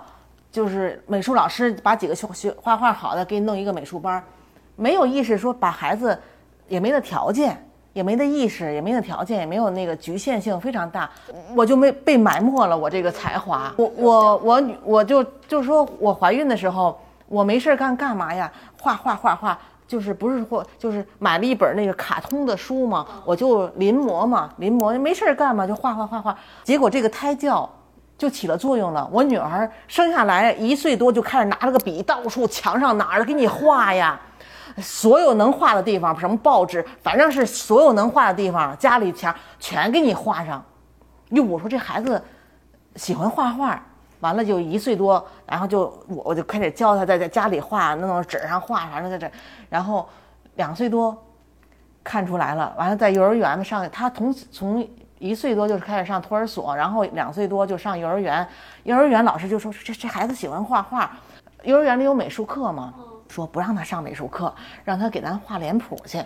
就是美术老师把几个学学画画好的给你弄一个美术班，没有意识说把孩子也没那条件，也没那意识，也没那条件，也没有那个局限性非常大，我就没被埋没了我这个才华。我我我我就就是说我怀孕的时候，我没事干干嘛呀？画画画画。就是不是或就是买了一本那个卡通的书嘛，我就临摹嘛，临摹没事儿干嘛就画画画画，结果这个胎教就起了作用了。我女儿生下来一岁多就开始拿了个笔到处墙上哪儿给你画呀，所有能画的地方，什么报纸，反正是所有能画的地方，家里墙全给你画上。哟，我说这孩子喜欢画画。完了就一岁多，然后就我我就开始教他在在家里画，那种纸上画，反正在这，然后两岁多看出来了，完了在幼儿园的上，他从从一岁多就是开始上托儿所，然后两岁多就上幼儿园，幼儿园老师就说这这孩子喜欢画画，幼儿园里有美术课吗，说不让他上美术课，让他给咱画脸谱去，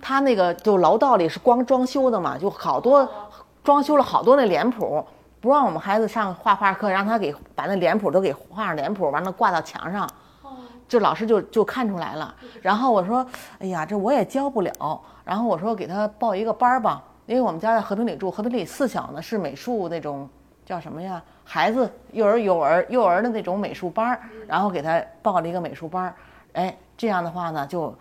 他那个就楼道里是光装修的嘛，就好多装修了好多那脸谱。不让我们孩子上画画课，让他给把那脸谱都给画上脸谱，完了挂到墙上，就老师就就看出来了。然后我说，哎呀，这我也教不了。然后我说给他报一个班儿吧，因为我们家在和平里住，和平里四小呢是美术那种叫什么呀？孩子幼儿幼儿幼儿的那种美术班儿，然后给他报了一个美术班儿。哎，这样的话呢，就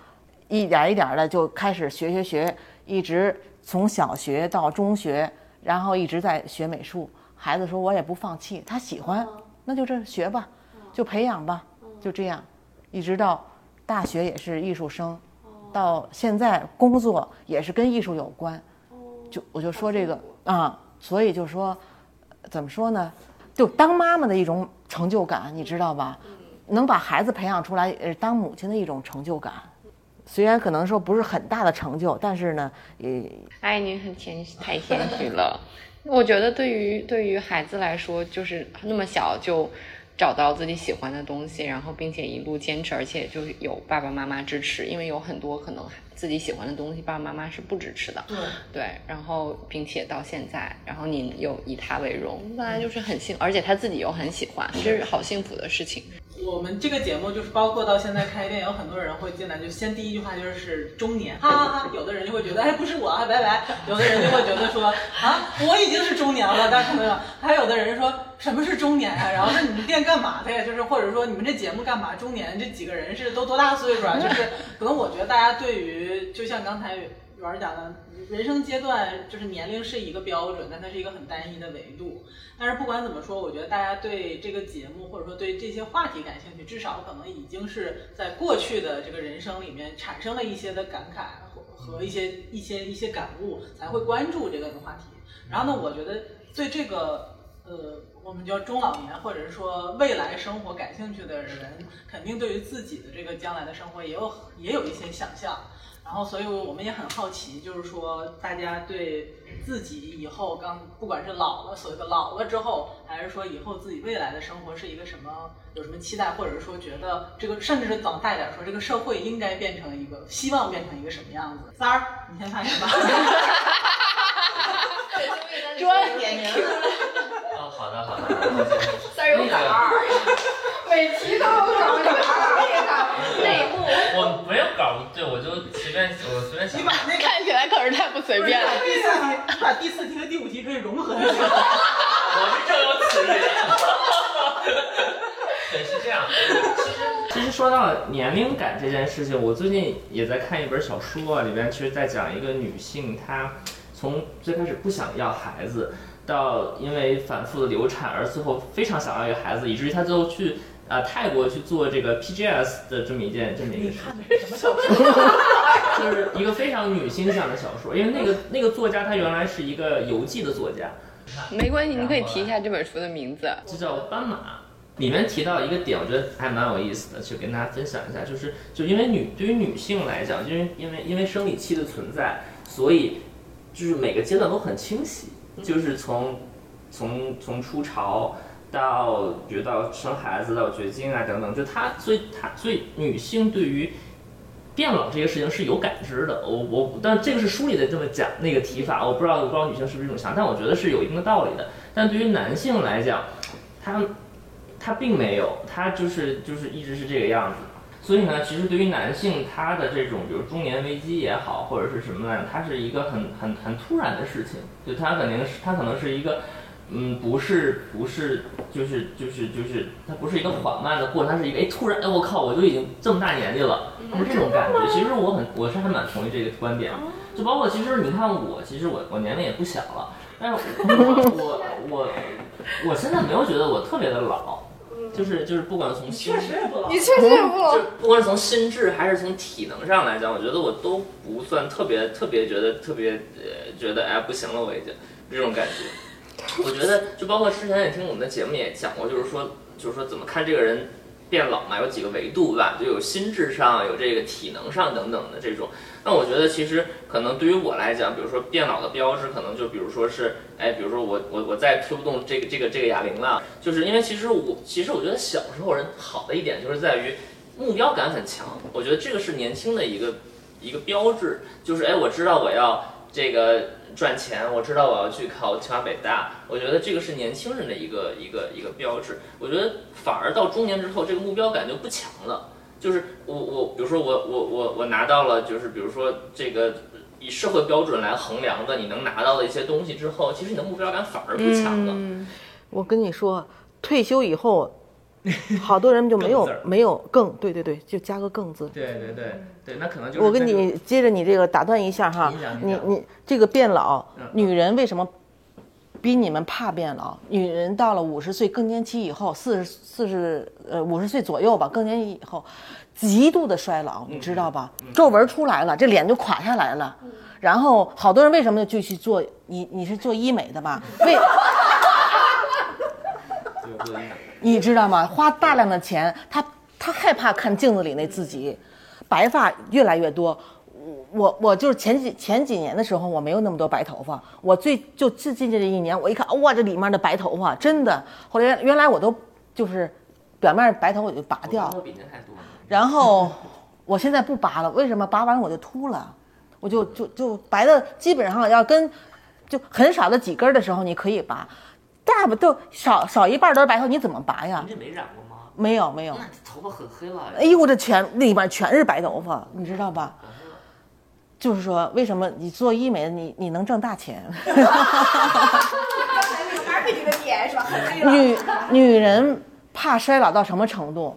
一点一点的就开始学学学，一直从小学到中学，然后一直在学美术。孩子说：“我也不放弃，他喜欢，那就这学吧，就培养吧，就这样，一直到大学也是艺术生，到现在工作也是跟艺术有关，就我就说这个啊，所以就说怎么说呢？就当妈妈的一种成就感，你知道吧？能把孩子培养出来，呃，当母亲的一种成就感，虽然可能说不是很大的成就，但是呢，也哎，你很谦虚，太谦虚了。”我觉得对于对于孩子来说，就是那么小就找到自己喜欢的东西，然后并且一路坚持，而且就有爸爸妈妈支持。因为有很多可能自己喜欢的东西，爸爸妈妈是不支持的。对对，然后并且到现在，然后您又以他为荣，本来就是很幸，而且他自己又很喜欢，这是好幸福的事情。我们这个节目就是包括到现在开店，有很多人会进来，就先第一句话就是中年，哈哈哈。有的人就会觉得，哎，不是我，拜拜。有的人就会觉得说，啊，我已经是中年了，大家看到没有？还有的人说，什么是中年呀？然后那你们店干嘛的呀？就是或者说你们这节目干嘛？中年这几个人是都多大岁数啊？就是可能我觉得大家对于，就像刚才圆儿讲的。人生阶段就是年龄是一个标准，但它是一个很单一的维度。但是不管怎么说，我觉得大家对这个节目或者说对这些话题感兴趣，至少可能已经是在过去的这个人生里面产生了一些的感慨和和一些一些一些感悟，才会关注这个话题。然后呢，我觉得对这个呃，我们叫中老年或者是说未来生活感兴趣的人，肯定对于自己的这个将来的生活也有也有一些想象。然后，所以我们也很好奇，就是说，大家对自己以后刚不管是老了，所谓的老了之后，还是说以后自己未来的生活是一个什么，有什么期待，或者是说觉得这个，甚至是往大一点说，这个社会应该变成一个，希望变成一个什么样子？三儿，你先发言吧。专业 Q 哦，好的好的。三儿有稿儿，每题都有稿儿，内幕。我没有稿，对我就随便我随便想。你把那看起来可是太不随便了。第四题，把第四题和第五题可以融合一下。我是正有此理。对，是这样。其实，其实说到年龄感这件事情，我最近也在看一本小说啊，里边其实在讲一个女性，她从最开始不想要孩子，到因为反复的流产而最后非常想要一个孩子，以至于她最后去。啊，泰国去做这个 PGS 的这么一件这么一个事情，就是一个非常女性向的小说，因为那个那个作家他原来是一个游记的作家。没关系，你可以提一下这本书的名字，就叫《斑马》。里面提到一个点，我觉得还蛮有意思的，去跟大家分享一下，就是就因为女对于女性来讲，因为因为因为生理期的存在，所以就是每个阶段都很清晰，就是从从从初潮。到比如到生孩子到绝经啊等等，就她，所以她，所以女性对于变老这些事情是有感知的。我我，但这个是书里的这么讲那个提法，我不知道不知道女性是不是这种想，但我觉得是有一定的道理的。但对于男性来讲，他他并没有，他就是就是一直是这个样子。所以呢，其实对于男性，他的这种比如中年危机也好，或者是什么来讲，它是一个很很很突然的事情，就他肯定是他可能是一个。嗯，不是不是，就是就是就是，它不是一个缓慢的过程，它是一个哎突然哎我靠，我就已经这么大年纪了，它是这种感觉。其实我很我是还蛮同意这个观点，就包括其实你看我，其实我我年龄也不小了，但是我我我我现在没有觉得我特别的老，就是就是不管从心确实也不老你。确实也不就不管是从心智还是从体能上来讲，我觉得我都不算特别特别觉得特别呃觉得哎不行了，我已经这种感觉。我觉得就包括之前也听我们的节目也讲过，就是说就是说怎么看这个人变老嘛，有几个维度吧？就有心智上，有这个体能上等等的这种。那我觉得其实可能对于我来讲，比如说变老的标志，可能就比如说是，哎，比如说我我我再推不动这个这个这个哑铃了，就是因为其实我其实我觉得小时候人好的一点就是在于目标感很强，我觉得这个是年轻的一个一个标志，就是哎，我知道我要这个赚钱，我知道我要去考清华北大，我觉得这个是年轻人的一个一个一个标志。我觉得反而到中年之后，这个目标感就不强了。就是我我比如说我我我我拿到了，就是比如说这个以社会标准来衡量的，你能拿到的一些东西之后，其实你的目标感反而不强了。我跟你说，退休以后，好多人就没有 没有更，对对对，就加个更字。对对对对，那可能就是我跟你接着你这个打断一下哈你，你这个变老嗯，女人为什么比你们怕变老？女人到了五十岁更年期以后，四十四十呃五十岁左右吧，更年期以后，极度的衰老，你知道吧？皱纹出来了，这脸就垮下来了。然后好多人为什么就去做？你你是做医美的吧？为 你知道吗？花大量的钱，他他害怕看镜子里那自己，白发越来越多。我我就是前几前几年的时候，我没有那么多白头发。我最就最近这一年，我一看，哇，这里面的白头发真的。后来原来我都就是表面白头我就拔掉。然后我现在不拔了，为什么？拔完我就秃了，我就就就白的基本上要跟就很少的几根的时候你可以拔，大不都少少一半都是白头，你怎么拔呀您？这没染过吗？没有没有，那头发很黑了。哎呦，我这全里边全是白头发，你知道吧？就是说，为什么你做医美，你你能挣大钱？女女人怕衰老到什么程度？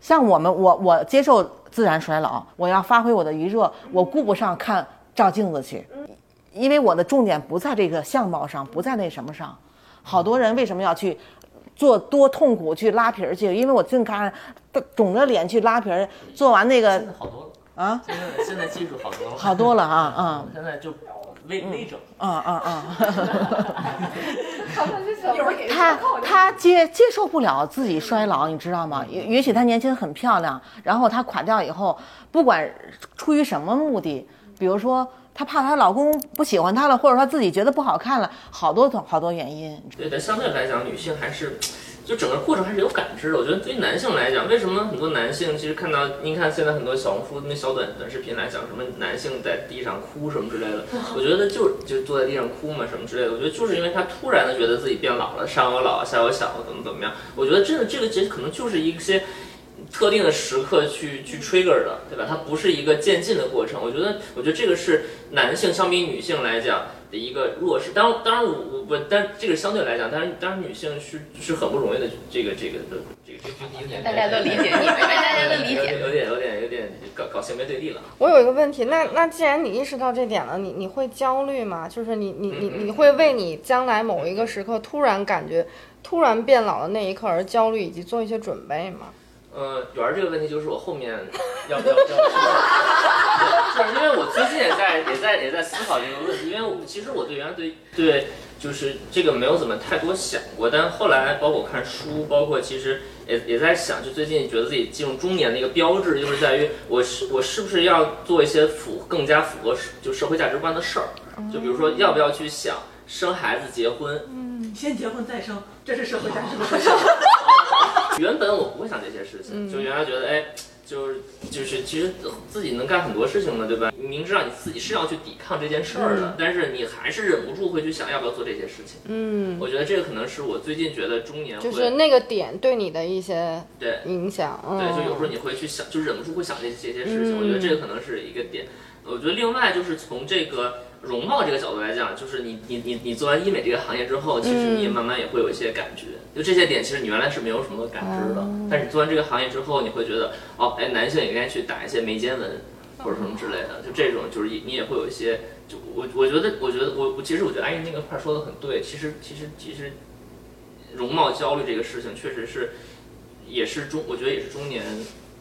像我们，我我接受自然衰老，我要发挥我的余热，我顾不上看照镜子去，因为我的重点不在这个相貌上，不在那什么上。好多人为什么要去做多痛苦去拉皮儿去？因为我净看肿着脸去拉皮儿，做完那个现在好多了啊，现在现在技术好多了，好多了啊啊 现在就微微整。啊啊啊！他他接接受不了自己衰老，你知道吗？也也许他年轻很漂亮，然后她垮掉以后，不管出于什么目的，比如说她怕她老公不喜欢她了，或者她自己觉得不好看了，好多种好多原因。对，但相对来讲，女性还是就整个过程还是有感知的。我觉得对于男性来讲，为什么很多男性其实看到，您看现在很多小红书那小短短视频来讲，什么男性在地上哭什么之类的，我觉得就就坐在地上哭嘛什么之类的。我觉得就是因为他突然的觉得自己变老了，上有老下有小，怎么怎么样。我觉得真的这个其实可能就是一些。特定的时刻去去 trigger 的，对吧？它不是一个渐进的过程。我觉得，我觉得这个是男性相比女性来讲的一个弱势。当当然我我不，但这个相对来讲，当然当然女性是是很不容易的，这个这个的这个这个有点大家都理解你，大家都理解。有点有点有点搞搞性别对立了。我有一个问题，那那既然你意识到这点了，你你会焦虑吗？就是你你你你会为你将来某一个时刻突然感觉突然变老的那一刻而焦虑，以及做一些准备吗？呃，圆儿这个问题就是我后面 要要要要，就是因为我最近也在也在也在思考这个问题，因为我其实我对原来对对就是这个没有怎么太多想过，但后来包括看书，包括其实也也在想，就最近觉得自己进入中年的一个标志，就是在于我是我是不是要做一些符更加符合就社会价值观的事儿，就比如说要不要去想生孩子、结婚，嗯先结婚再生，这是社会价值观。原本我不会想这些事情，就原来觉得，哎，就是就是，其实自己能干很多事情的，对吧？你明知道你自己是要去抵抗这件事儿的，但是你还是忍不住会去想要不要做这些事情。嗯，我觉得这个可能是我最近觉得中年会就是那个点对你的一些对影响。嗯、对，就有时候你会去想，就忍不住会想这这些事情。我觉得这个可能是一个点。我觉得另外就是从这个容貌这个角度来讲，就是你你你你做完医美这个行业之后，其实你也慢慢也会有一些感觉。就这些点，其实你原来是没有什么感知的，但是你做完这个行业之后，你会觉得哦，哎，男性也应该去打一些眉间纹或者什么之类的。就这种，就是你也会有一些，就我我觉得，我觉得我我其实我觉得阿姨那个话说的很对。其实其实其实容貌焦虑这个事情，确实是也是中，我觉得也是中年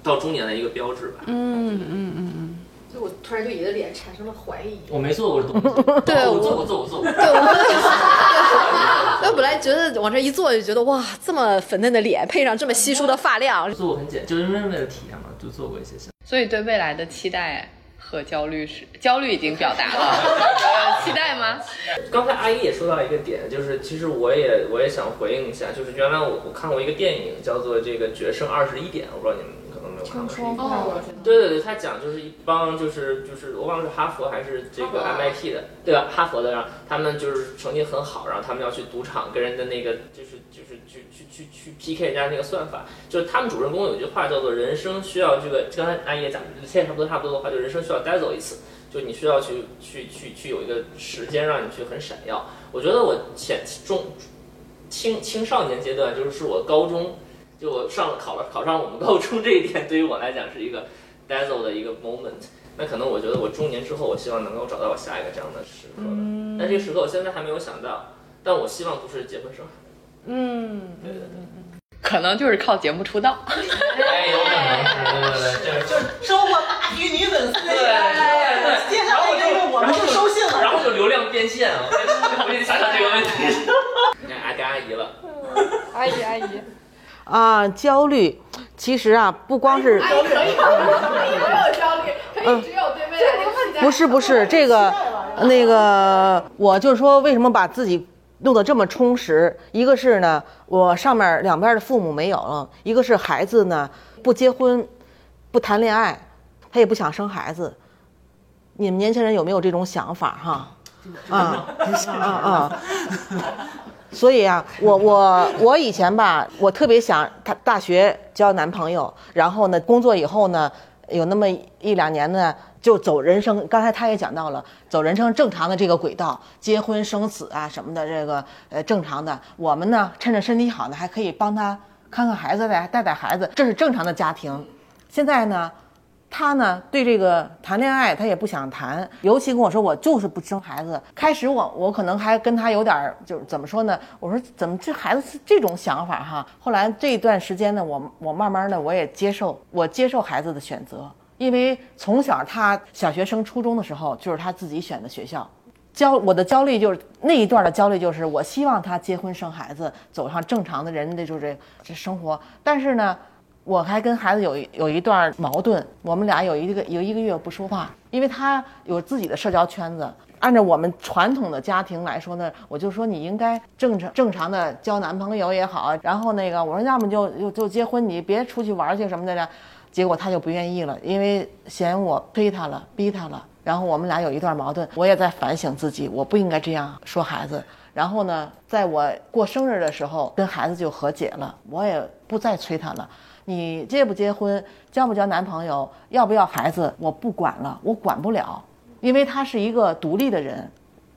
到中年的一个标志吧。嗯嗯嗯嗯。就我突然对你的脸产生了怀疑。我没做过这东西。对，我做过，做过，做过。对，我我 本来觉得往这一坐就觉得哇，这么粉嫩的脸配上这么稀疏的发量，做过很简，就是因为为了体验嘛，就做过一些项。所以对未来的期待和焦虑是，焦虑已经表达了，期待吗？刚才阿姨也说到一个点，就是其实我也我也想回应一下，就是原来我我看过一个电影叫做这个《决胜二十一点》，我不知道你们。听说过，对对对，他讲就是一帮就是就是我忘了是哈佛还是这个 MIT 的，对吧？哈佛的，然后他们就是成绩很好，然后他们要去赌场跟人的那个就是就是去去去去 PK 人家那个算法，就是他们主人公有一句话叫做“人生需要这个”，刚才阿姨也讲，现在差不多差不多的话，就人生需要呆走一次，就你需要去去去去有一个时间让你去很闪耀。我觉得我前中青青少年阶段就是我高中。就我上了考了考上我们高中这一点，对于我来讲是一个 dazzle 的一个 moment。那可能我觉得我中年之后，我希望能够找到我下一个这样的时刻。嗯。但这个时刻我现在还没有想到，但我希望不是结婚生孩子。嗯。对对对。可能就是靠节目出道。哎，有可能是，对对对，就收获大批女粉丝。对对对。接下来就是我们就收信了，然后就流量变现啊！我给你想想这个问题。哎，该阿姨了。阿姨阿姨。啊，焦虑，其实啊，不光是，可以，可以没有焦虑，可以只有对未来的期待。不是不是，这个，那个，我就说为什么把自己弄得这么充实？一个是呢，我上面两边的父母没有了；一个是孩子呢，不结婚，不谈恋爱，他也不想生孩子。你们年轻人有没有这种想法？哈，啊啊啊！所以啊，我我我以前吧，我特别想他大学交男朋友，然后呢，工作以后呢，有那么一两年呢，就走人生。刚才他也讲到了，走人生正常的这个轨道，结婚生子啊什么的，这个呃正常的。我们呢，趁着身体好呢，还可以帮他看看孩子带带带孩子，这是正常的家庭。现在呢。他呢，对这个谈恋爱他也不想谈，尤其跟我说我就是不生孩子。开始我我可能还跟他有点就是怎么说呢？我说怎么这孩子是这种想法哈？后来这一段时间呢，我我慢慢的我也接受，我接受孩子的选择，因为从小他小学升初中的时候就是他自己选的学校，焦我的焦虑就是那一段的焦虑就是我希望他结婚生孩子，走上正常的人的就是这生活，但是呢。我还跟孩子有一有一段矛盾，我们俩有一个有一个月不说话，因为他有自己的社交圈子。按照我们传统的家庭来说呢，我就说你应该正常正常的交男朋友也好，然后那个我说要么就就就结婚，你别出去玩去什么的了。结果他就不愿意了，因为嫌我推他了，逼他了。然后我们俩有一段矛盾，我也在反省自己，我不应该这样说孩子。然后呢，在我过生日的时候，跟孩子就和解了，我也不再催他了。你结不结婚，交不交男朋友，要不要孩子，我不管了，我管不了，因为他是一个独立的人，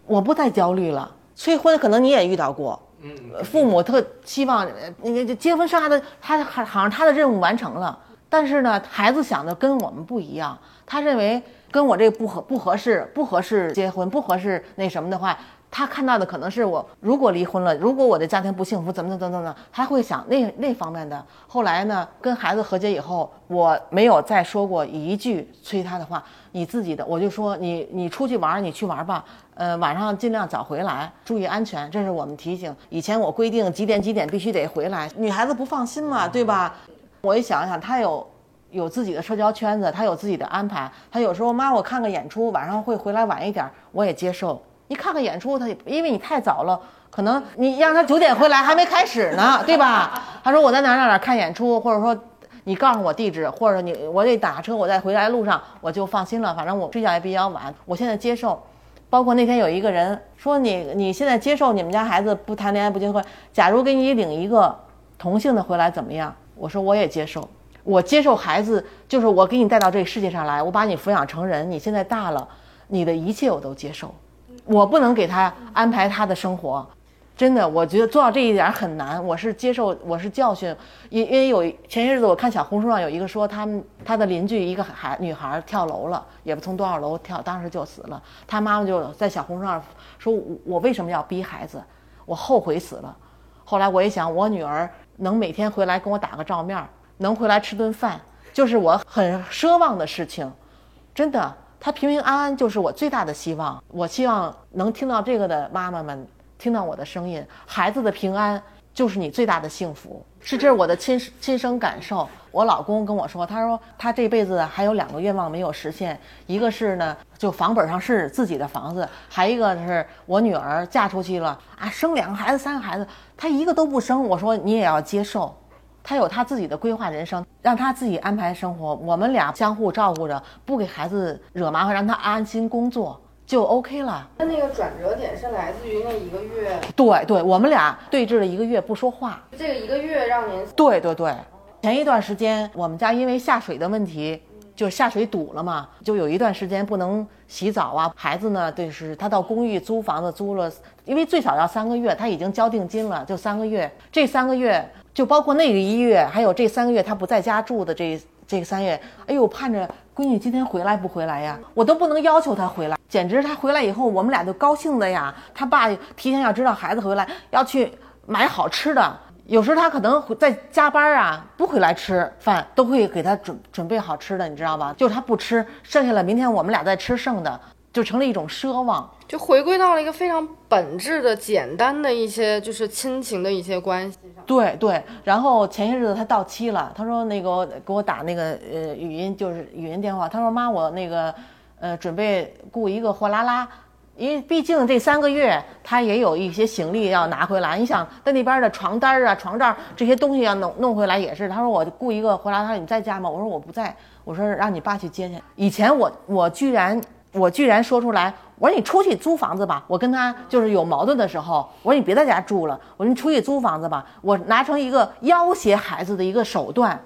我不再焦虑了。催婚可能你也遇到过，嗯，父母特希望那个结婚生孩子，他好好像他的任务完成了，但是呢，孩子想的跟我们不一样，他认为跟我这个不合不合适，不合适结婚，不合适那什么的话。他看到的可能是我，如果离婚了，如果我的家庭不幸福，怎么怎么怎么怎么，他会想那那方面的。后来呢，跟孩子和解以后，我没有再说过一句催他的话。你自己的，我就说你你出去玩，你去玩吧。呃，晚上尽量早回来，注意安全，这是我们提醒。以前我规定几点几点必须得回来，女孩子不放心嘛，对吧？我一想想，他有有自己的社交圈子，他有自己的安排。他有时候妈，我看个演出，晚上会回来晚一点，我也接受。你看看演出，他也因为你太早了，可能你让他九点回来还没开始呢，对吧？他说我在哪哪哪看演出，或者说你告诉我地址，或者你我得打车，我在回来路上我就放心了。反正我睡觉也比较晚，我现在接受。包括那天有一个人说你你现在接受你们家孩子不谈恋爱不结婚，假如给你领一个同性的回来怎么样？我说我也接受，我接受孩子就是我给你带到这个世界上来，我把你抚养成人，你现在大了，你的一切我都接受，我不能给他安排他的生活。真的，我觉得做到这一点很难。我是接受，我是教训，因因为有前些日子我看小红书上有一个说，他们他的邻居一个孩女孩跳楼了，也不从多少楼跳，当时就死了。他妈妈就在小红书上说：“我我为什么要逼孩子？我后悔死了。”后来我一想，我女儿能每天回来跟我打个照面，能回来吃顿饭，就是我很奢望的事情。真的，她平平安安就是我最大的希望。我希望能听到这个的妈妈们。听到我的声音，孩子的平安就是你最大的幸福，是这是我的亲亲身感受。我老公跟我说，他说他这辈子还有两个愿望没有实现，一个是呢，就房本上是自己的房子，还一个是我女儿嫁出去了啊，生两个孩子三个孩子，他一个都不生。我说你也要接受，他有他自己的规划人生，让他自己安排生活，我们俩相互照顾着，不给孩子惹麻烦，让他安心工作。就 OK 了。他那个转折点是来自于那一个月。对对，我们俩对峙了一个月不说话。这个一个月让您。对对对，前一段时间我们家因为下水的问题，就是下水堵了嘛，就有一段时间不能洗澡啊。孩子呢，就是他到公寓租房子租了，因为最少要三个月，他已经交定金了，就三个月。这三个月就包括那个一月，还有这三个月他不在家住的这这个三月，哎呦，盼着。闺女今天回来不回来呀？我都不能要求她回来，简直她回来以后，我们俩都高兴的呀。他爸提前要知道孩子回来，要去买好吃的。有时候他可能在加班啊，不回来吃饭，都会给他准准备好吃的，你知道吧？就是他不吃，剩下了明天我们俩再吃剩的。就成了一种奢望，就回归到了一个非常本质的、简单的一些，就是亲情的一些关系上。对对，然后前些日子他到期了，他说那个给我打那个呃语音，就是语音电话，他说妈，我那个呃准备雇一个货拉拉，因为毕竟这三个月他也有一些行李要拿回来。你想在那边的床单啊、床罩这些东西要弄弄回来也是。他说我雇一个回来。他说，你在家吗？我说我不在，我说让你爸去接去。以前我我居然。我居然说出来，我说你出去租房子吧。我跟他就是有矛盾的时候，我说你别在家住了，我说你出去租房子吧。我拿成一个要挟孩子的一个手段，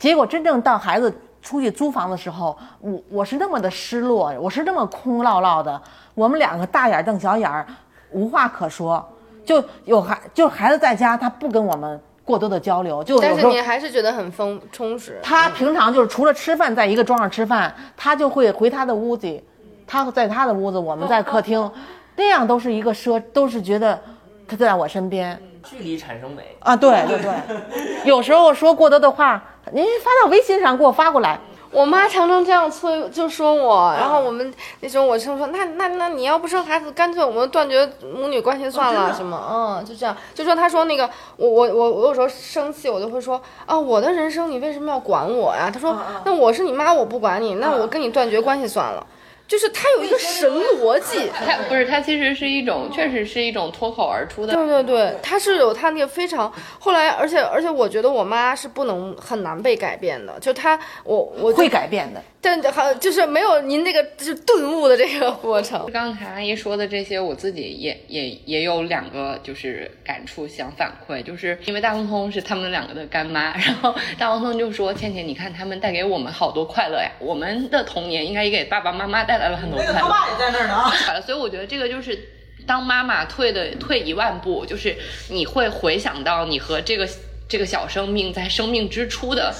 结果真正到孩子出去租房的时候，我我是那么的失落，我是那么空落落的。我们两个大眼瞪小眼儿，无话可说。就有孩就孩子在家，他不跟我们过多的交流，就但是你还是觉得很丰充实。他平常就是除了吃饭，在一个桌上吃饭，他就会回他的屋子。他在他的屋子，我们在客厅，那样都是一个奢，都是觉得他在我身边，距离产生美啊！对对对，有时候说过多的话，您发到微信上给我发过来。我妈常常这样催，就说我，然后我们那时候我就说，那那那你要不生孩子，干脆我们断绝母女关系算了，什么？嗯，就这样，就说她说那个我我我我有时候生气，我就会说啊，我的人生你为什么要管我呀？她说那我是你妈，我不管你，那我跟你断绝关系算了。就是他有一个神逻辑，他不是他其实是一种，确实是一种脱口而出的。对对对，他是有他那个非常后来，而且而且我觉得我妈是不能很难被改变的，就他我我会改变的。但好就是没有您那个就是顿悟的这个过程。刚才阿姨说的这些，我自己也也也有两个就是感触想反馈，就是因为大红通是他们两个的干妈，然后大红通就说：“倩倩，你看他们带给我们好多快乐呀，我们的童年应该也给爸爸妈妈带来了很多快乐。”他爸也在那儿呢啊。所以我觉得这个就是当妈妈退的退一万步，就是你会回想到你和这个这个小生命在生命之初的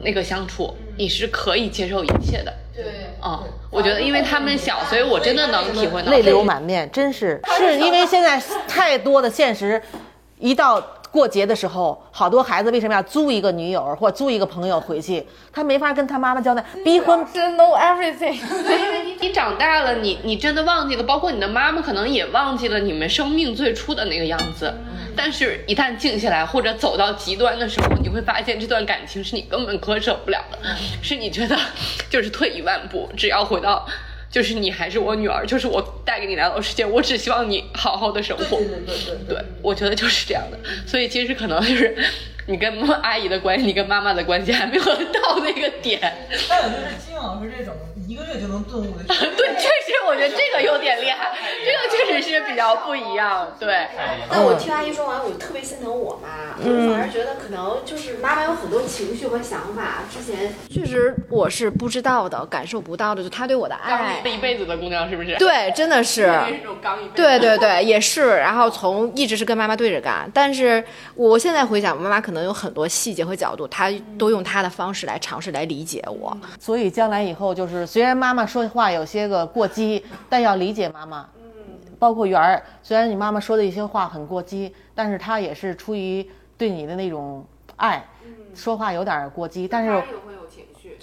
那个相处。你是可以接受一切的，对，嗯，我觉得因为他们小，所以我真的能体会到泪流满面，真是。是因为现在太多的现实，一到过节的时候，好多孩子为什么要租一个女友或租一个朋友回去？他没法跟他妈妈交代，逼婚，know everything。因为你你长大了，你你真的忘记了，包括你的妈妈可能也忘记了你们生命最初的那个样子。但是，一旦静下来或者走到极端的时候，你会发现这段感情是你根本割舍不了的，是你觉得就是退一万步，只要回到，就是你还是我女儿，就是我带给你来到世界，我只希望你好好的生活。对对对对对，我觉得就是这样的。所以其实可能就是你跟阿姨的关系，你跟妈妈的关系还没有到那个点。还有就是金老师这种一个月就能顿悟的，对，确实我觉得这个有点厉害，这个确实是比较不一样。对，但我听阿姨说完，我特别心疼我妈，我反而觉得可能就是妈妈有很多情绪和想法，之前确实我是不知道的，感受不到的，就她对我的爱。这一辈子的姑娘是不是？对，真的是。刚一辈。对对对，也是。然后从一直是跟妈妈对着干，但是我现在回想，妈妈可能有很多细节和角度，她都用她的方式来尝试来理解我。所以将来以后就是，虽然妈妈说话有些个过激，但要理解妈妈。包括圆儿，虽然你妈妈说的一些话很过激，但是她也是出于对你的那种爱，说话有点过激，但是。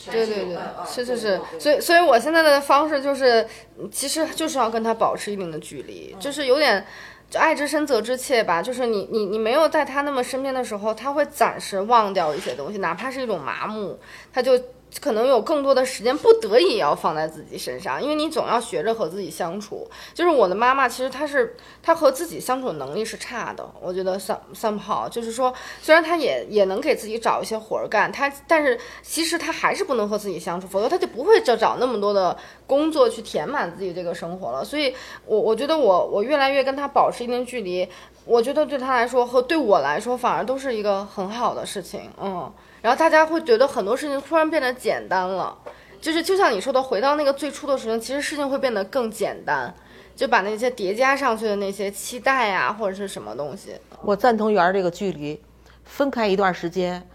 对对对，是是是，所以所以我现在的方式就是，其实就是要跟他保持一定的距离，就是有点。就爱之深责之切吧，就是你你你没有在他那么身边的时候，他会暂时忘掉一些东西，哪怕是一种麻木，他就可能有更多的时间，不得已要放在自己身上，因为你总要学着和自己相处。就是我的妈妈，其实她是她和自己相处能力是差的，我觉得 some somehow 就是说，虽然她也也能给自己找一些活儿干，她但是其实她还是不能和自己相处，否则她就不会找找那么多的工作去填满自己这个生活了。所以我我觉得我我越来越跟她保持一定距离，我觉得对他来说和对我来说反而都是一个很好的事情，嗯。然后大家会觉得很多事情突然变得简单了，就是就像你说的，回到那个最初的时候，其实事情会变得更简单，就把那些叠加上去的那些期待啊，或者是什么东西。我赞同圆儿这个距离，分开一段时间，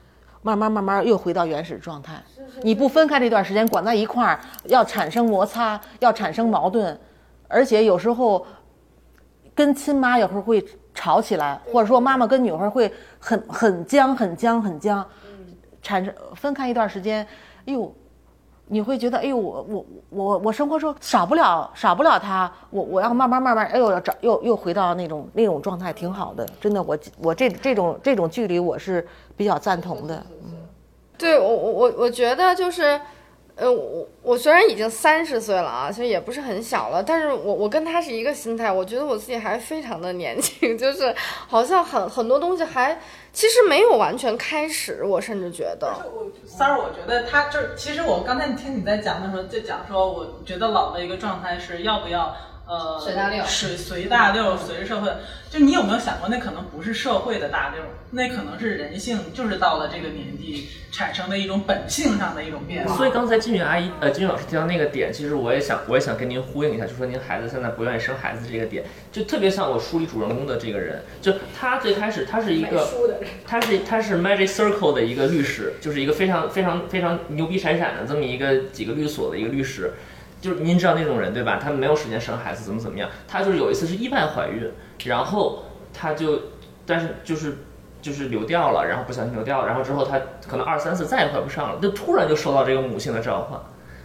慢慢慢慢又回到原始状态。你不分开这段时间，管在一块儿，要产生摩擦，要产生矛盾，而且有时候跟亲妈有时候会吵起来，或者说妈妈跟女儿会很很僵、很僵、很僵。产生分开一段时间，哎呦，你会觉得哎呦，我我我我生活中少不了少不了他，我我要慢慢慢慢，哎呦要找又又回到那种那种状态，挺好的，真的，我我这这种这种距离我是比较赞同的。嗯，对我我我我觉得就是。呃，我我虽然已经三十岁了啊，其实也不是很小了，但是我我跟他是一个心态，我觉得我自己还非常的年轻，就是好像很很多东西还其实没有完全开始，我甚至觉得。三儿，我觉得他就是，其实我刚才听你在讲的时候，就讲说，我觉得老的一个状态是要不要。呃，随大溜，随随大溜，随着社会。就你有没有想过，那可能不是社会的大溜，那可能是人性，就是到了这个年纪产生的一种本性上的一种变化。所以刚才金宇阿姨，呃，金宇老师提到那个点，其实我也想，我也想跟您呼应一下，就说您孩子现在不愿意生孩子这个点，就特别像我书里主人公的这个人，就他最开始他是一个，他是他是 Magic Circle 的一个律师，就是一个非常非常非常牛逼闪闪的这么一个几个律所的一个律师。就是您知道那种人对吧？他没有时间生孩子，怎么怎么样？他就是有一次是意外怀孕，然后他就，但是就是就是流掉了，然后不小心流掉了，然后之后他可能二三次再也怀不上了，就突然就受到这个母性的召唤，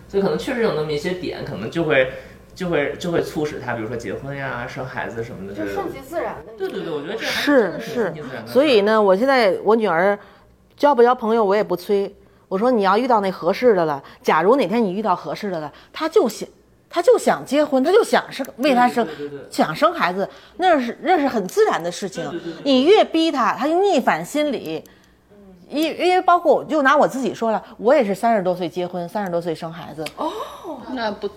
所以可能确实有那么一些点，可能就会就会就会促使他，比如说结婚呀、生孩子什么的，就顺其自然的。对对对，我觉得这是是，所以呢，我现在我女儿交不交朋友我也不催。我说你要遇到那合适的了，假如哪天你遇到合适的了，他就想，他就想结婚，他就想生，为他生，想生孩子，那是那是很自然的事情。你越逼他，他就逆反心理。因因为包括我就拿我自己说了，我也是三十多岁结婚，三十多岁生孩子。哦，那不，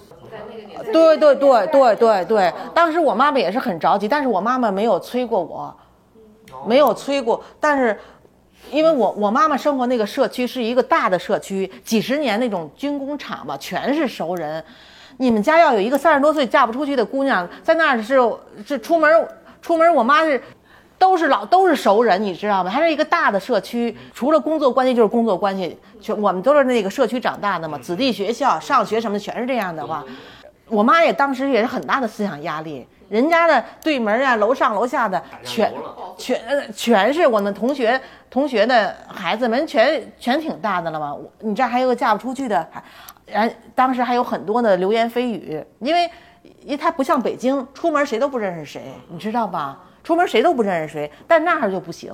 对对对对对对，当时我妈妈也是很着急，但是我妈妈没有催过我，没有催过，但是。因为我我妈妈生活那个社区是一个大的社区，几十年那种军工厂嘛，全是熟人。你们家要有一个三十多岁嫁不出去的姑娘，在那儿是是出门出门，我妈是都是老都是熟人，你知道吗？还是一个大的社区，除了工作关系就是工作关系，全我们都是那个社区长大的嘛，子弟学校上学什么的全是这样的话。我妈也当时也是很大的思想压力。人家的对门啊，楼上楼下的全全全是我们同学同学的孩子们，全全挺大的了嘛。你这还有个嫁不出去的，还，然当时还有很多的流言蜚语，因为因为他不像北京，出门谁都不认识谁，你知道吧？出门谁都不认识谁，但那儿就不行。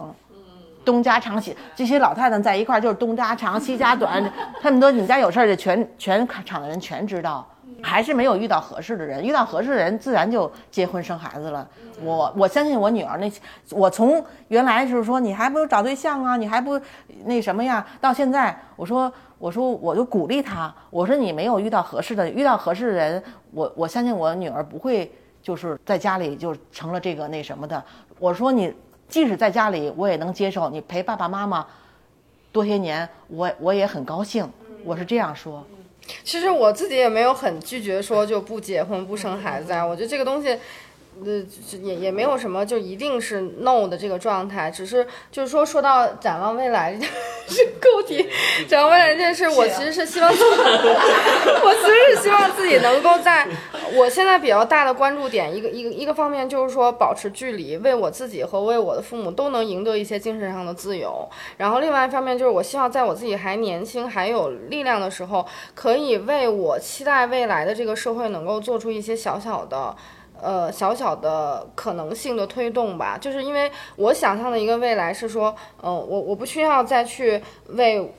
东家长西，这些老太太在一块儿就是东家长西家短，他们都你们家有事儿就全全场的人全知道，还是没有遇到合适的人，遇到合适的人自然就结婚生孩子了。我我相信我女儿那，我从原来就是说你还不如找对象啊，你还不那什么呀，到现在我说我说我就鼓励她，我说你没有遇到合适的，遇到合适的人，我我相信我女儿不会就是在家里就成了这个那什么的。我说你即使在家里我也能接受，你陪爸爸妈妈多些年，我我也很高兴，我是这样说。其实我自己也没有很拒绝说就不结婚不生孩子啊，我觉得这个东西。呃，也也没有什么，就一定是 no 的这个状态，只是就是说，说到展望未来，是够题。展望未来这件事，我其实是希望，我其实是希望自己能够在我现在比较大的关注点，一个一个一个方面就是说保持距离，为我自己和为我的父母都能赢得一些精神上的自由。然后另外一方面就是我希望在我自己还年轻还有力量的时候，可以为我期待未来的这个社会能够做出一些小小的。呃，小小的可能性的推动吧，就是因为我想象的一个未来是说，嗯，我我不需要再去为。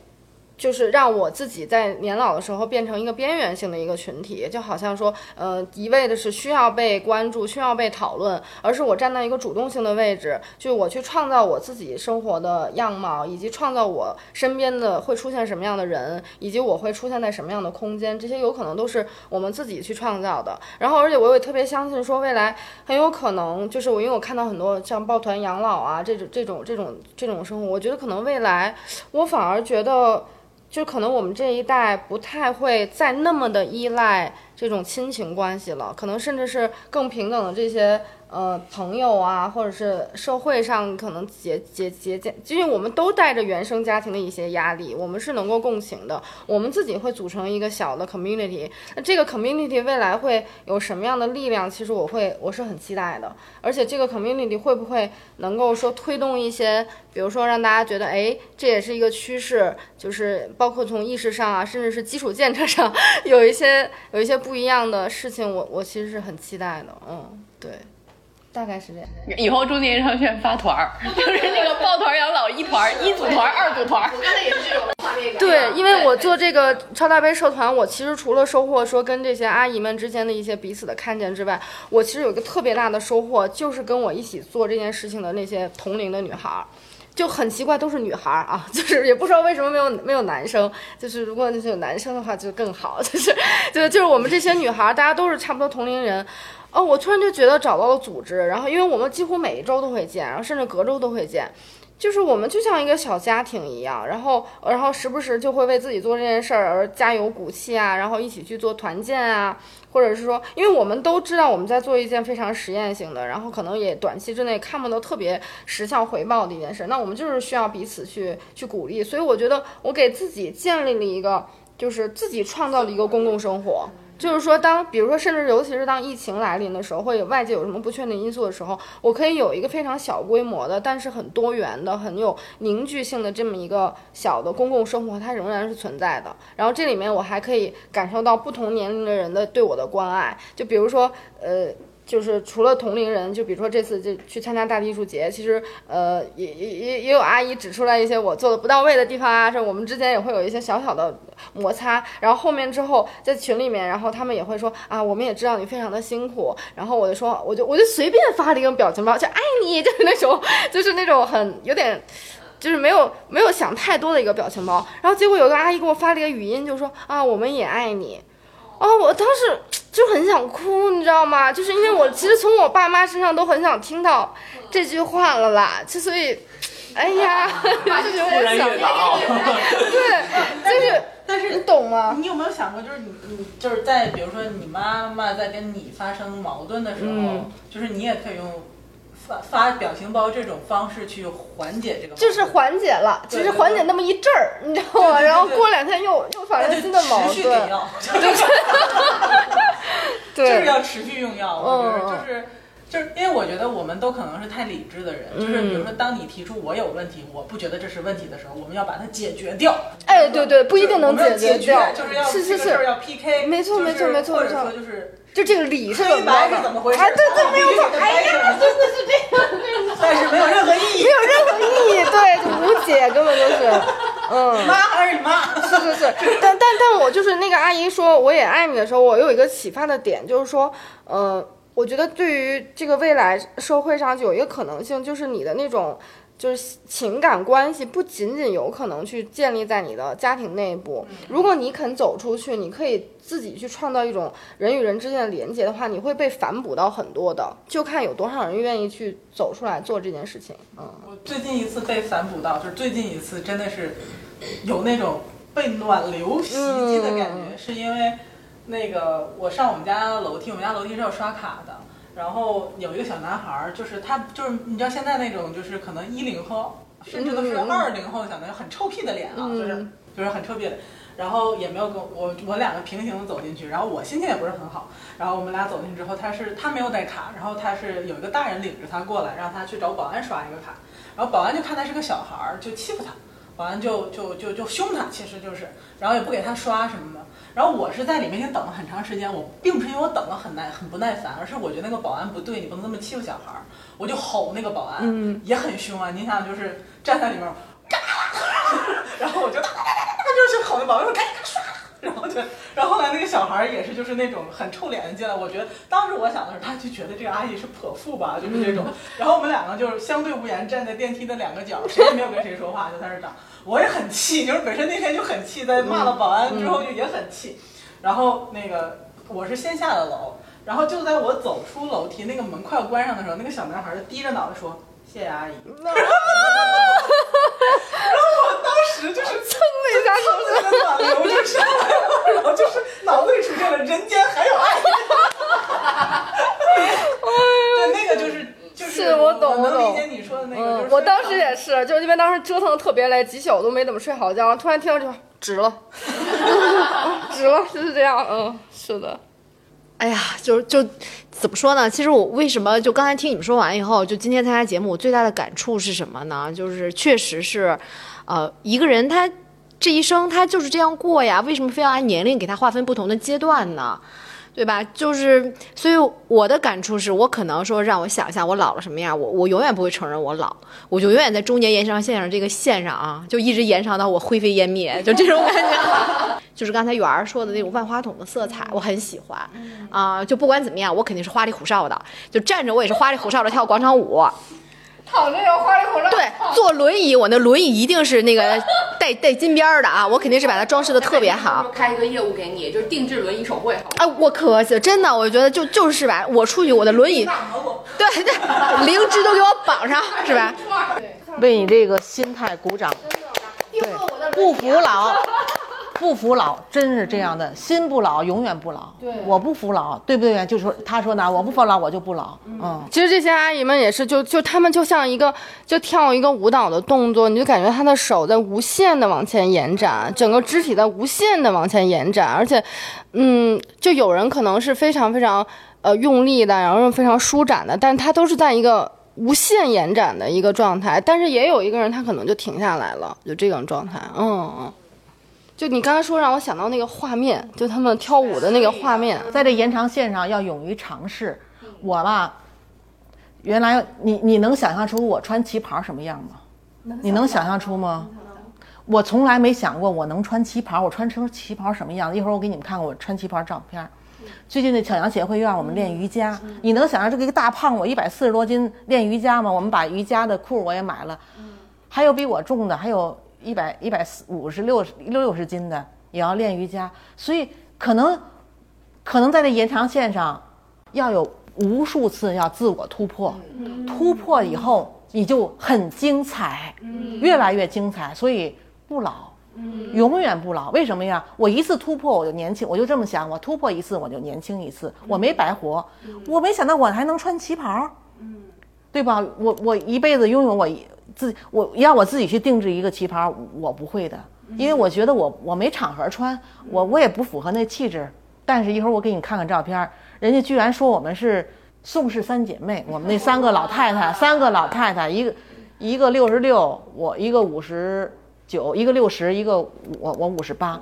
就是让我自己在年老的时候变成一个边缘性的一个群体，就好像说，呃，一味的是需要被关注、需要被讨论，而是我站在一个主动性的位置，就我去创造我自己生活的样貌，以及创造我身边的会出现什么样的人，以及我会出现在什么样的空间，这些有可能都是我们自己去创造的。然后，而且我也特别相信说，未来很有可能就是我，因为我看到很多像抱团养老啊这种这种这种这种生活，我觉得可能未来我反而觉得。就可能我们这一代不太会再那么的依赖这种亲情关系了，可能甚至是更平等的这些。呃，朋友啊，或者是社会上可能结结结结，因为我们都带着原生家庭的一些压力，我们是能够共情的。我们自己会组成一个小的 community，那这个 community 未来会有什么样的力量？其实我会我是很期待的。而且这个 community 会不会能够说推动一些，比如说让大家觉得，哎，这也是一个趋势，就是包括从意识上啊，甚至是基础建设上有一些有一些不一样的事情，我我其实是很期待的。嗯，对。大概是这样。以后中年商圈发团儿，就是那个抱团养老一团，一组团，二组团。我刚才也是这种画面感。对，因为我做这个超大杯社团，我其实除了收获说跟这些阿姨们之间的一些彼此的看见之外，我其实有一个特别大的收获，就是跟我一起做这件事情的那些同龄的女孩儿，就很奇怪，都是女孩儿啊，就是也不知道为什么没有没有男生，就是如果就是有男生的话就更好，就是就就是我们这些女孩儿，大家都是差不多同龄人。哦，我突然就觉得找到了组织，然后因为我们几乎每一周都会见，然后甚至隔周都会见，就是我们就像一个小家庭一样，然后然后时不时就会为自己做这件事儿而加油鼓气啊，然后一起去做团建啊，或者是说，因为我们都知道我们在做一件非常实验性的，然后可能也短期之内看不到特别实效回报的一件事，那我们就是需要彼此去去鼓励，所以我觉得我给自己建立了一个，就是自己创造了一个公共生活。就是说，当比如说，甚至尤其是当疫情来临的时候，或者外界有什么不确定因素的时候，我可以有一个非常小规模的，但是很多元的、很有凝聚性的这么一个小的公共生活，它仍然是存在的。然后这里面我还可以感受到不同年龄的人的对我的关爱，就比如说，呃。就是除了同龄人，就比如说这次就去参加大艺术节，其实呃也也也也有阿姨指出来一些我做的不到位的地方啊，是我们之间也会有一些小小的摩擦。然后后面之后在群里面，然后他们也会说啊，我们也知道你非常的辛苦。然后我就说，我就我就随便发了一个表情包，就爱你，就是那种就是那种很有点就是没有没有想太多的一个表情包。然后结果有个阿姨给我发了一个语音，就说啊，我们也爱你。哦，我当时就很想哭，你知道吗？就是因为我其实从我爸妈身上都很想听到这句话了啦，就所以，哎呀，就觉得我想，对，就是，但是你懂吗？你有没有想过，就是你你就是在比如说你妈妈在跟你发生矛盾的时候，就是你也可以用。发发表情包这种方式去缓解这个，就是缓解了，只是缓解那么一阵儿，你知道吗？然后过两天又又发生新的矛盾，对，就是要持续用药，我觉得就是就是因为我觉得我们都可能是太理智的人，就是比如说，当你提出我有问题，我不觉得这是问题的时候，我们要把它解决掉。哎，对对，不一定能解决掉，就是要是是是，要 PK，没错就是没错没错或者没错。说就是就这个理是怎么着白是怎么回事？哎，对对，没有错，哎呀，呀，真的是这样，但是没有任何意义，没有任何意义，对，就无解，根本就是，嗯。妈还是你妈，是是是，但但但我就是那个阿姨说我也爱你的时候，我有一个启发的点，就是说，呃，我觉得对于这个未来社会上就有一个可能性，就是你的那种就是情感关系不仅仅有可能去建立在你的家庭内部，如果你肯走出去，你可以自己去创造一种人与人之间的连接的话，你会被反哺到很多的，就看有多少人愿意去走出来做这件事情，嗯。我最近一次被反哺到，就是最近一次真的是有那种被暖流袭击的感觉，是因为那个我上我们家楼梯，我们家楼梯是要刷卡的，然后有一个小男孩儿，就是他就是你知道现在那种就是可能一零后，甚至都是嗯二零后的小男孩，很臭屁的脸啊，嗯就是就是很臭屁的。然后也没有跟我，我两个平行的走进去，然后我心情也不是很好。然后我们俩走进去之后，他是他没有带卡，然后他是有一个大人领着他过来，让他去找保安刷一个卡。然后保安就看他是个小孩儿，就欺负他，保安就就就就凶他，其实就是，然后也不给他刷什么的。然后我是在里面已经等了很长时间，我并不是因为我等了很耐很不耐烦，而是我觉得那个保安不对，你不能这么欺负小孩儿，我就吼那个保安，嗯也很凶啊。你想就是站在里面，嘎，然后我就就是吼那保安说赶紧给他刷。然后就，然后后来那个小孩儿也是，就是那种很臭脸的进来。我觉得当时我想的是，他就觉得这个阿姨是泼妇吧，就是这种。然后我们两个就是相对无言，站在电梯的两个角，谁也没有跟谁说话，就在那儿等。我也很气，就是本身那天就很气，在骂了保安之后就也很气。然后那个我是先下的楼，然后就在我走出楼梯，那个门快要关上的时候，那个小男孩儿就低着脑袋说：“谢谢阿姨。”然后我当时就是蹭了一下蹭的个暖流就上来了，然后就是脑子里出现了人间还有爱。对，那个就是就是是我懂我懂能理解你说的那个。就是，嗯我当时也是，就因为当时折腾的特别累，几宿都没怎么睡好觉，突然听到这话，值了，值了，就是这样，嗯，是的，哎呀，就就怎么说呢？其实我为什么就刚才听你们说完以后，就今天参加节目，我最大的感触是什么呢？就是确实是，呃，一个人他这一生他就是这样过呀，为什么非要按年龄给他划分不同的阶段呢？对吧？就是，所以我的感触是我可能说让我想一下我老了什么样，我我永远不会承认我老，我就永远在中年延长线上这个线上啊，就一直延长到我灰飞烟灭，就这种感觉。就是刚才圆儿说的那种万花筒的色彩，我很喜欢啊、就不管怎么样，我肯定是花里胡哨的，就站着我也是花里胡哨的跳广场舞。躺着要花里胡哨。对，坐轮椅，我那轮椅一定是那个 带带金边儿的啊，我肯定是把它装饰的特别好。开一个业务给你，就是定制轮椅手绘，好吗？啊，我可惜，真的，我觉得就就是吧，我出去我的轮椅，对对，灵芝都给我绑上，是吧？为你这个心态鼓掌。对，不服老，不服老，真是这样的，心不老，永远不老。对，我不服老，对不对？就说他说呢，我不服老，我就不老。嗯，其实这些阿姨们也是，就就她们就像一个就跳一个舞蹈的动作，你就感觉她的手在无限的往前延展，整个肢体在无限的往前延展，而且，嗯，就有人可能是非常非常呃用力的，然后非常舒展的，但是她都是在一个无限延展的一个状态，但是也有一个人他可能就停下来了，就这种状态，嗯嗯。就你刚才说让我想到那个画面，就他们跳舞的那个画面，在这延长线上要勇于尝试。我吧，原来你你能想象出我穿旗袍什么样吗？你能想象出吗？我从来没想过我能穿旗袍，我穿成旗袍什么样？一会儿我给你们看看我穿旗袍照片。最近那巧阳协会又让我们练瑜伽，你能想象这个一个大胖我一百四十多斤练瑜伽吗？我们把瑜伽的裤我也买了，还有比我重的，还有一百一百四五十六六六十斤的也要练瑜伽，所以可能可能在这延长线上要有无数次要自我突破，突破以后你就很精彩，越来越精彩，所以不老。永远不老，为什么呀？我一次突破我就年轻，我就这么想，我突破一次我就年轻一次，我没白活。我没想到我还能穿旗袍，对吧？我我一辈子拥有我一自我要我自己去定制一个旗袍，我不会的，因为我觉得我我没场合穿，我我也不符合那气质。但是一会儿我给你看看照片，人家居然说我们是宋氏三姐妹，我们那三个老太太，三个老太太，一个一个六十六，我一个五十九，一个六十，一个我我五十八，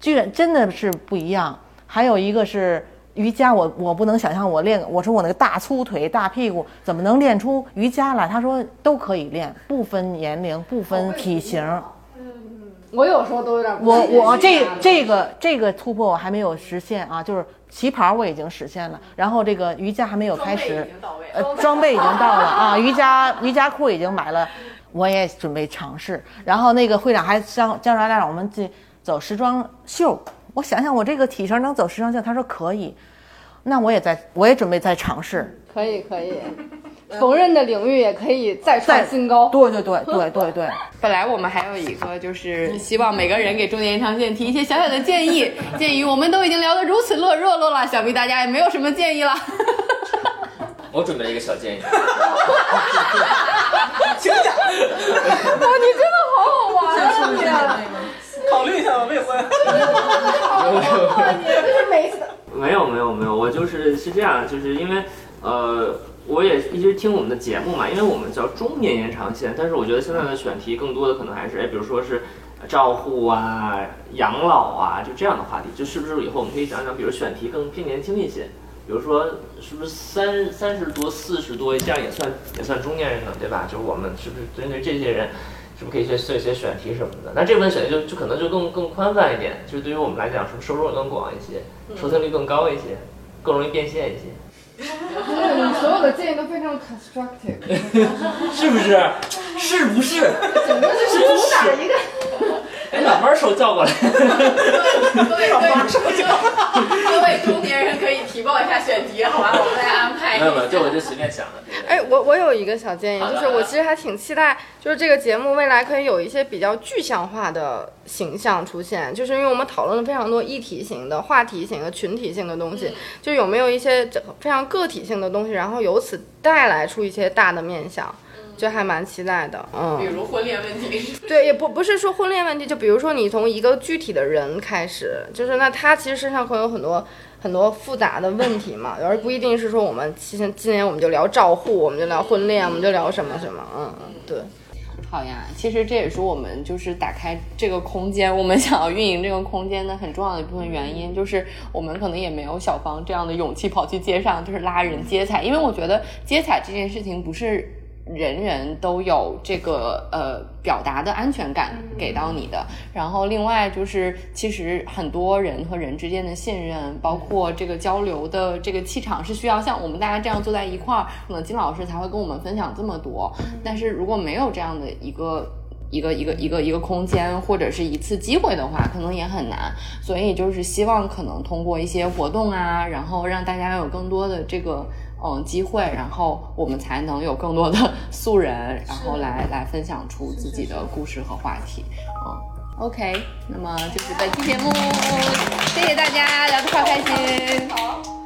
居然真的是不一样。还有一个是瑜伽，我我不能想象我练，我说我那个大粗腿大屁股怎么能练出瑜伽来？他说都可以练，不分年龄，不分体型。我有时候都有点不我我这这个这个突破我还没有实现啊，就是旗袍我已经实现了，然后这个瑜伽还没有开始，呃，装备已经到了啊，瑜伽瑜伽裤已经买了，我也准备尝试。然后那个会长还将将来让我们去走时装秀，我想想我这个体型能走时尚秀，他说可以，那我也在我也准备再尝试。可以可以，缝纫的领域也可以再创新高。对对对对对对，本来我们还有一个，就是希望每个人给中年延长线提一些小小的建议。鉴于我们都已经聊得如此热热络了，想必大家也没有什么建议了。我准备了一个小建议，请讲，哇，你真的好好玩啊！考虑一下吧，未婚。你就是每次没有没有没有，我就是是这样，就是因为呃，我也一直听我们的节目嘛，因为我们叫中年延长线，但是我觉得现在的选题更多的可能还是哎，比如说是照护啊、养老啊，就这样的话题，就是不是以后我们可以讲讲，比如选题更偏年轻一些，比如说是不是三三十多、四十多，这样也算也算中年人呢，对吧？就是我们是不是针对这些人？是不是可以去做一些选题什么的？那这部分选题就就可能就更更宽泛一点，就是对于我们来讲，是不是收入更广一些，收听率更高一些，更容易变现一些，你所有的建议都非常 constructive，是不是？是不是？整个就是主打一个。哎，老妹儿手叫过来。各位各位各位中年人可以提报一下选题，好吧？我们来安排没有没有，下。这我就随便想的。哎，我我有一个小建议，就是我其实还挺期待，就是这个节目未来可以有一些比较具象化的形象出现，就是因为我们讨论了非常多议题型的、话题型的、群体性的东西，就有没有一些非常个体性的东西，然后由此带来出一些大的面向，就还蛮期待的，嗯。比如婚恋问题对，也不不是说婚恋问题，就比如说你从一个具体的人开始，就是那他其实身上会有很多很多复杂的问题嘛，而不一定是说我们今天今年我们就聊照护，我们就聊婚恋，我们就聊什么什么，嗯嗯，对。好呀，其实这也是我们就是打开这个空间，我们想要运营这个空间的很重要的一部分原因，就是我们可能也没有小芳这样的勇气跑去街上，就是拉人接彩，因为我觉得接彩这件事情不是人人都有这个呃表达的安全感给到你的。然后另外就是，其实很多人和人之间的信任，包括这个交流的这个气场，是需要像我们大家这样坐在一块儿，可能金老师才会跟我们分享这么多。但是如果没有这样的一个一个一个一个一个空间或者是一次机会的话，可能也很难。所以就是希望可能通过一些活动啊，然后让大家有更多的这个嗯机会，然后我们才能有更多的 素人，然后来来分享出自己的故事和话题。嗯。OK，那么就是本期节目，谢谢大家聊得快开心。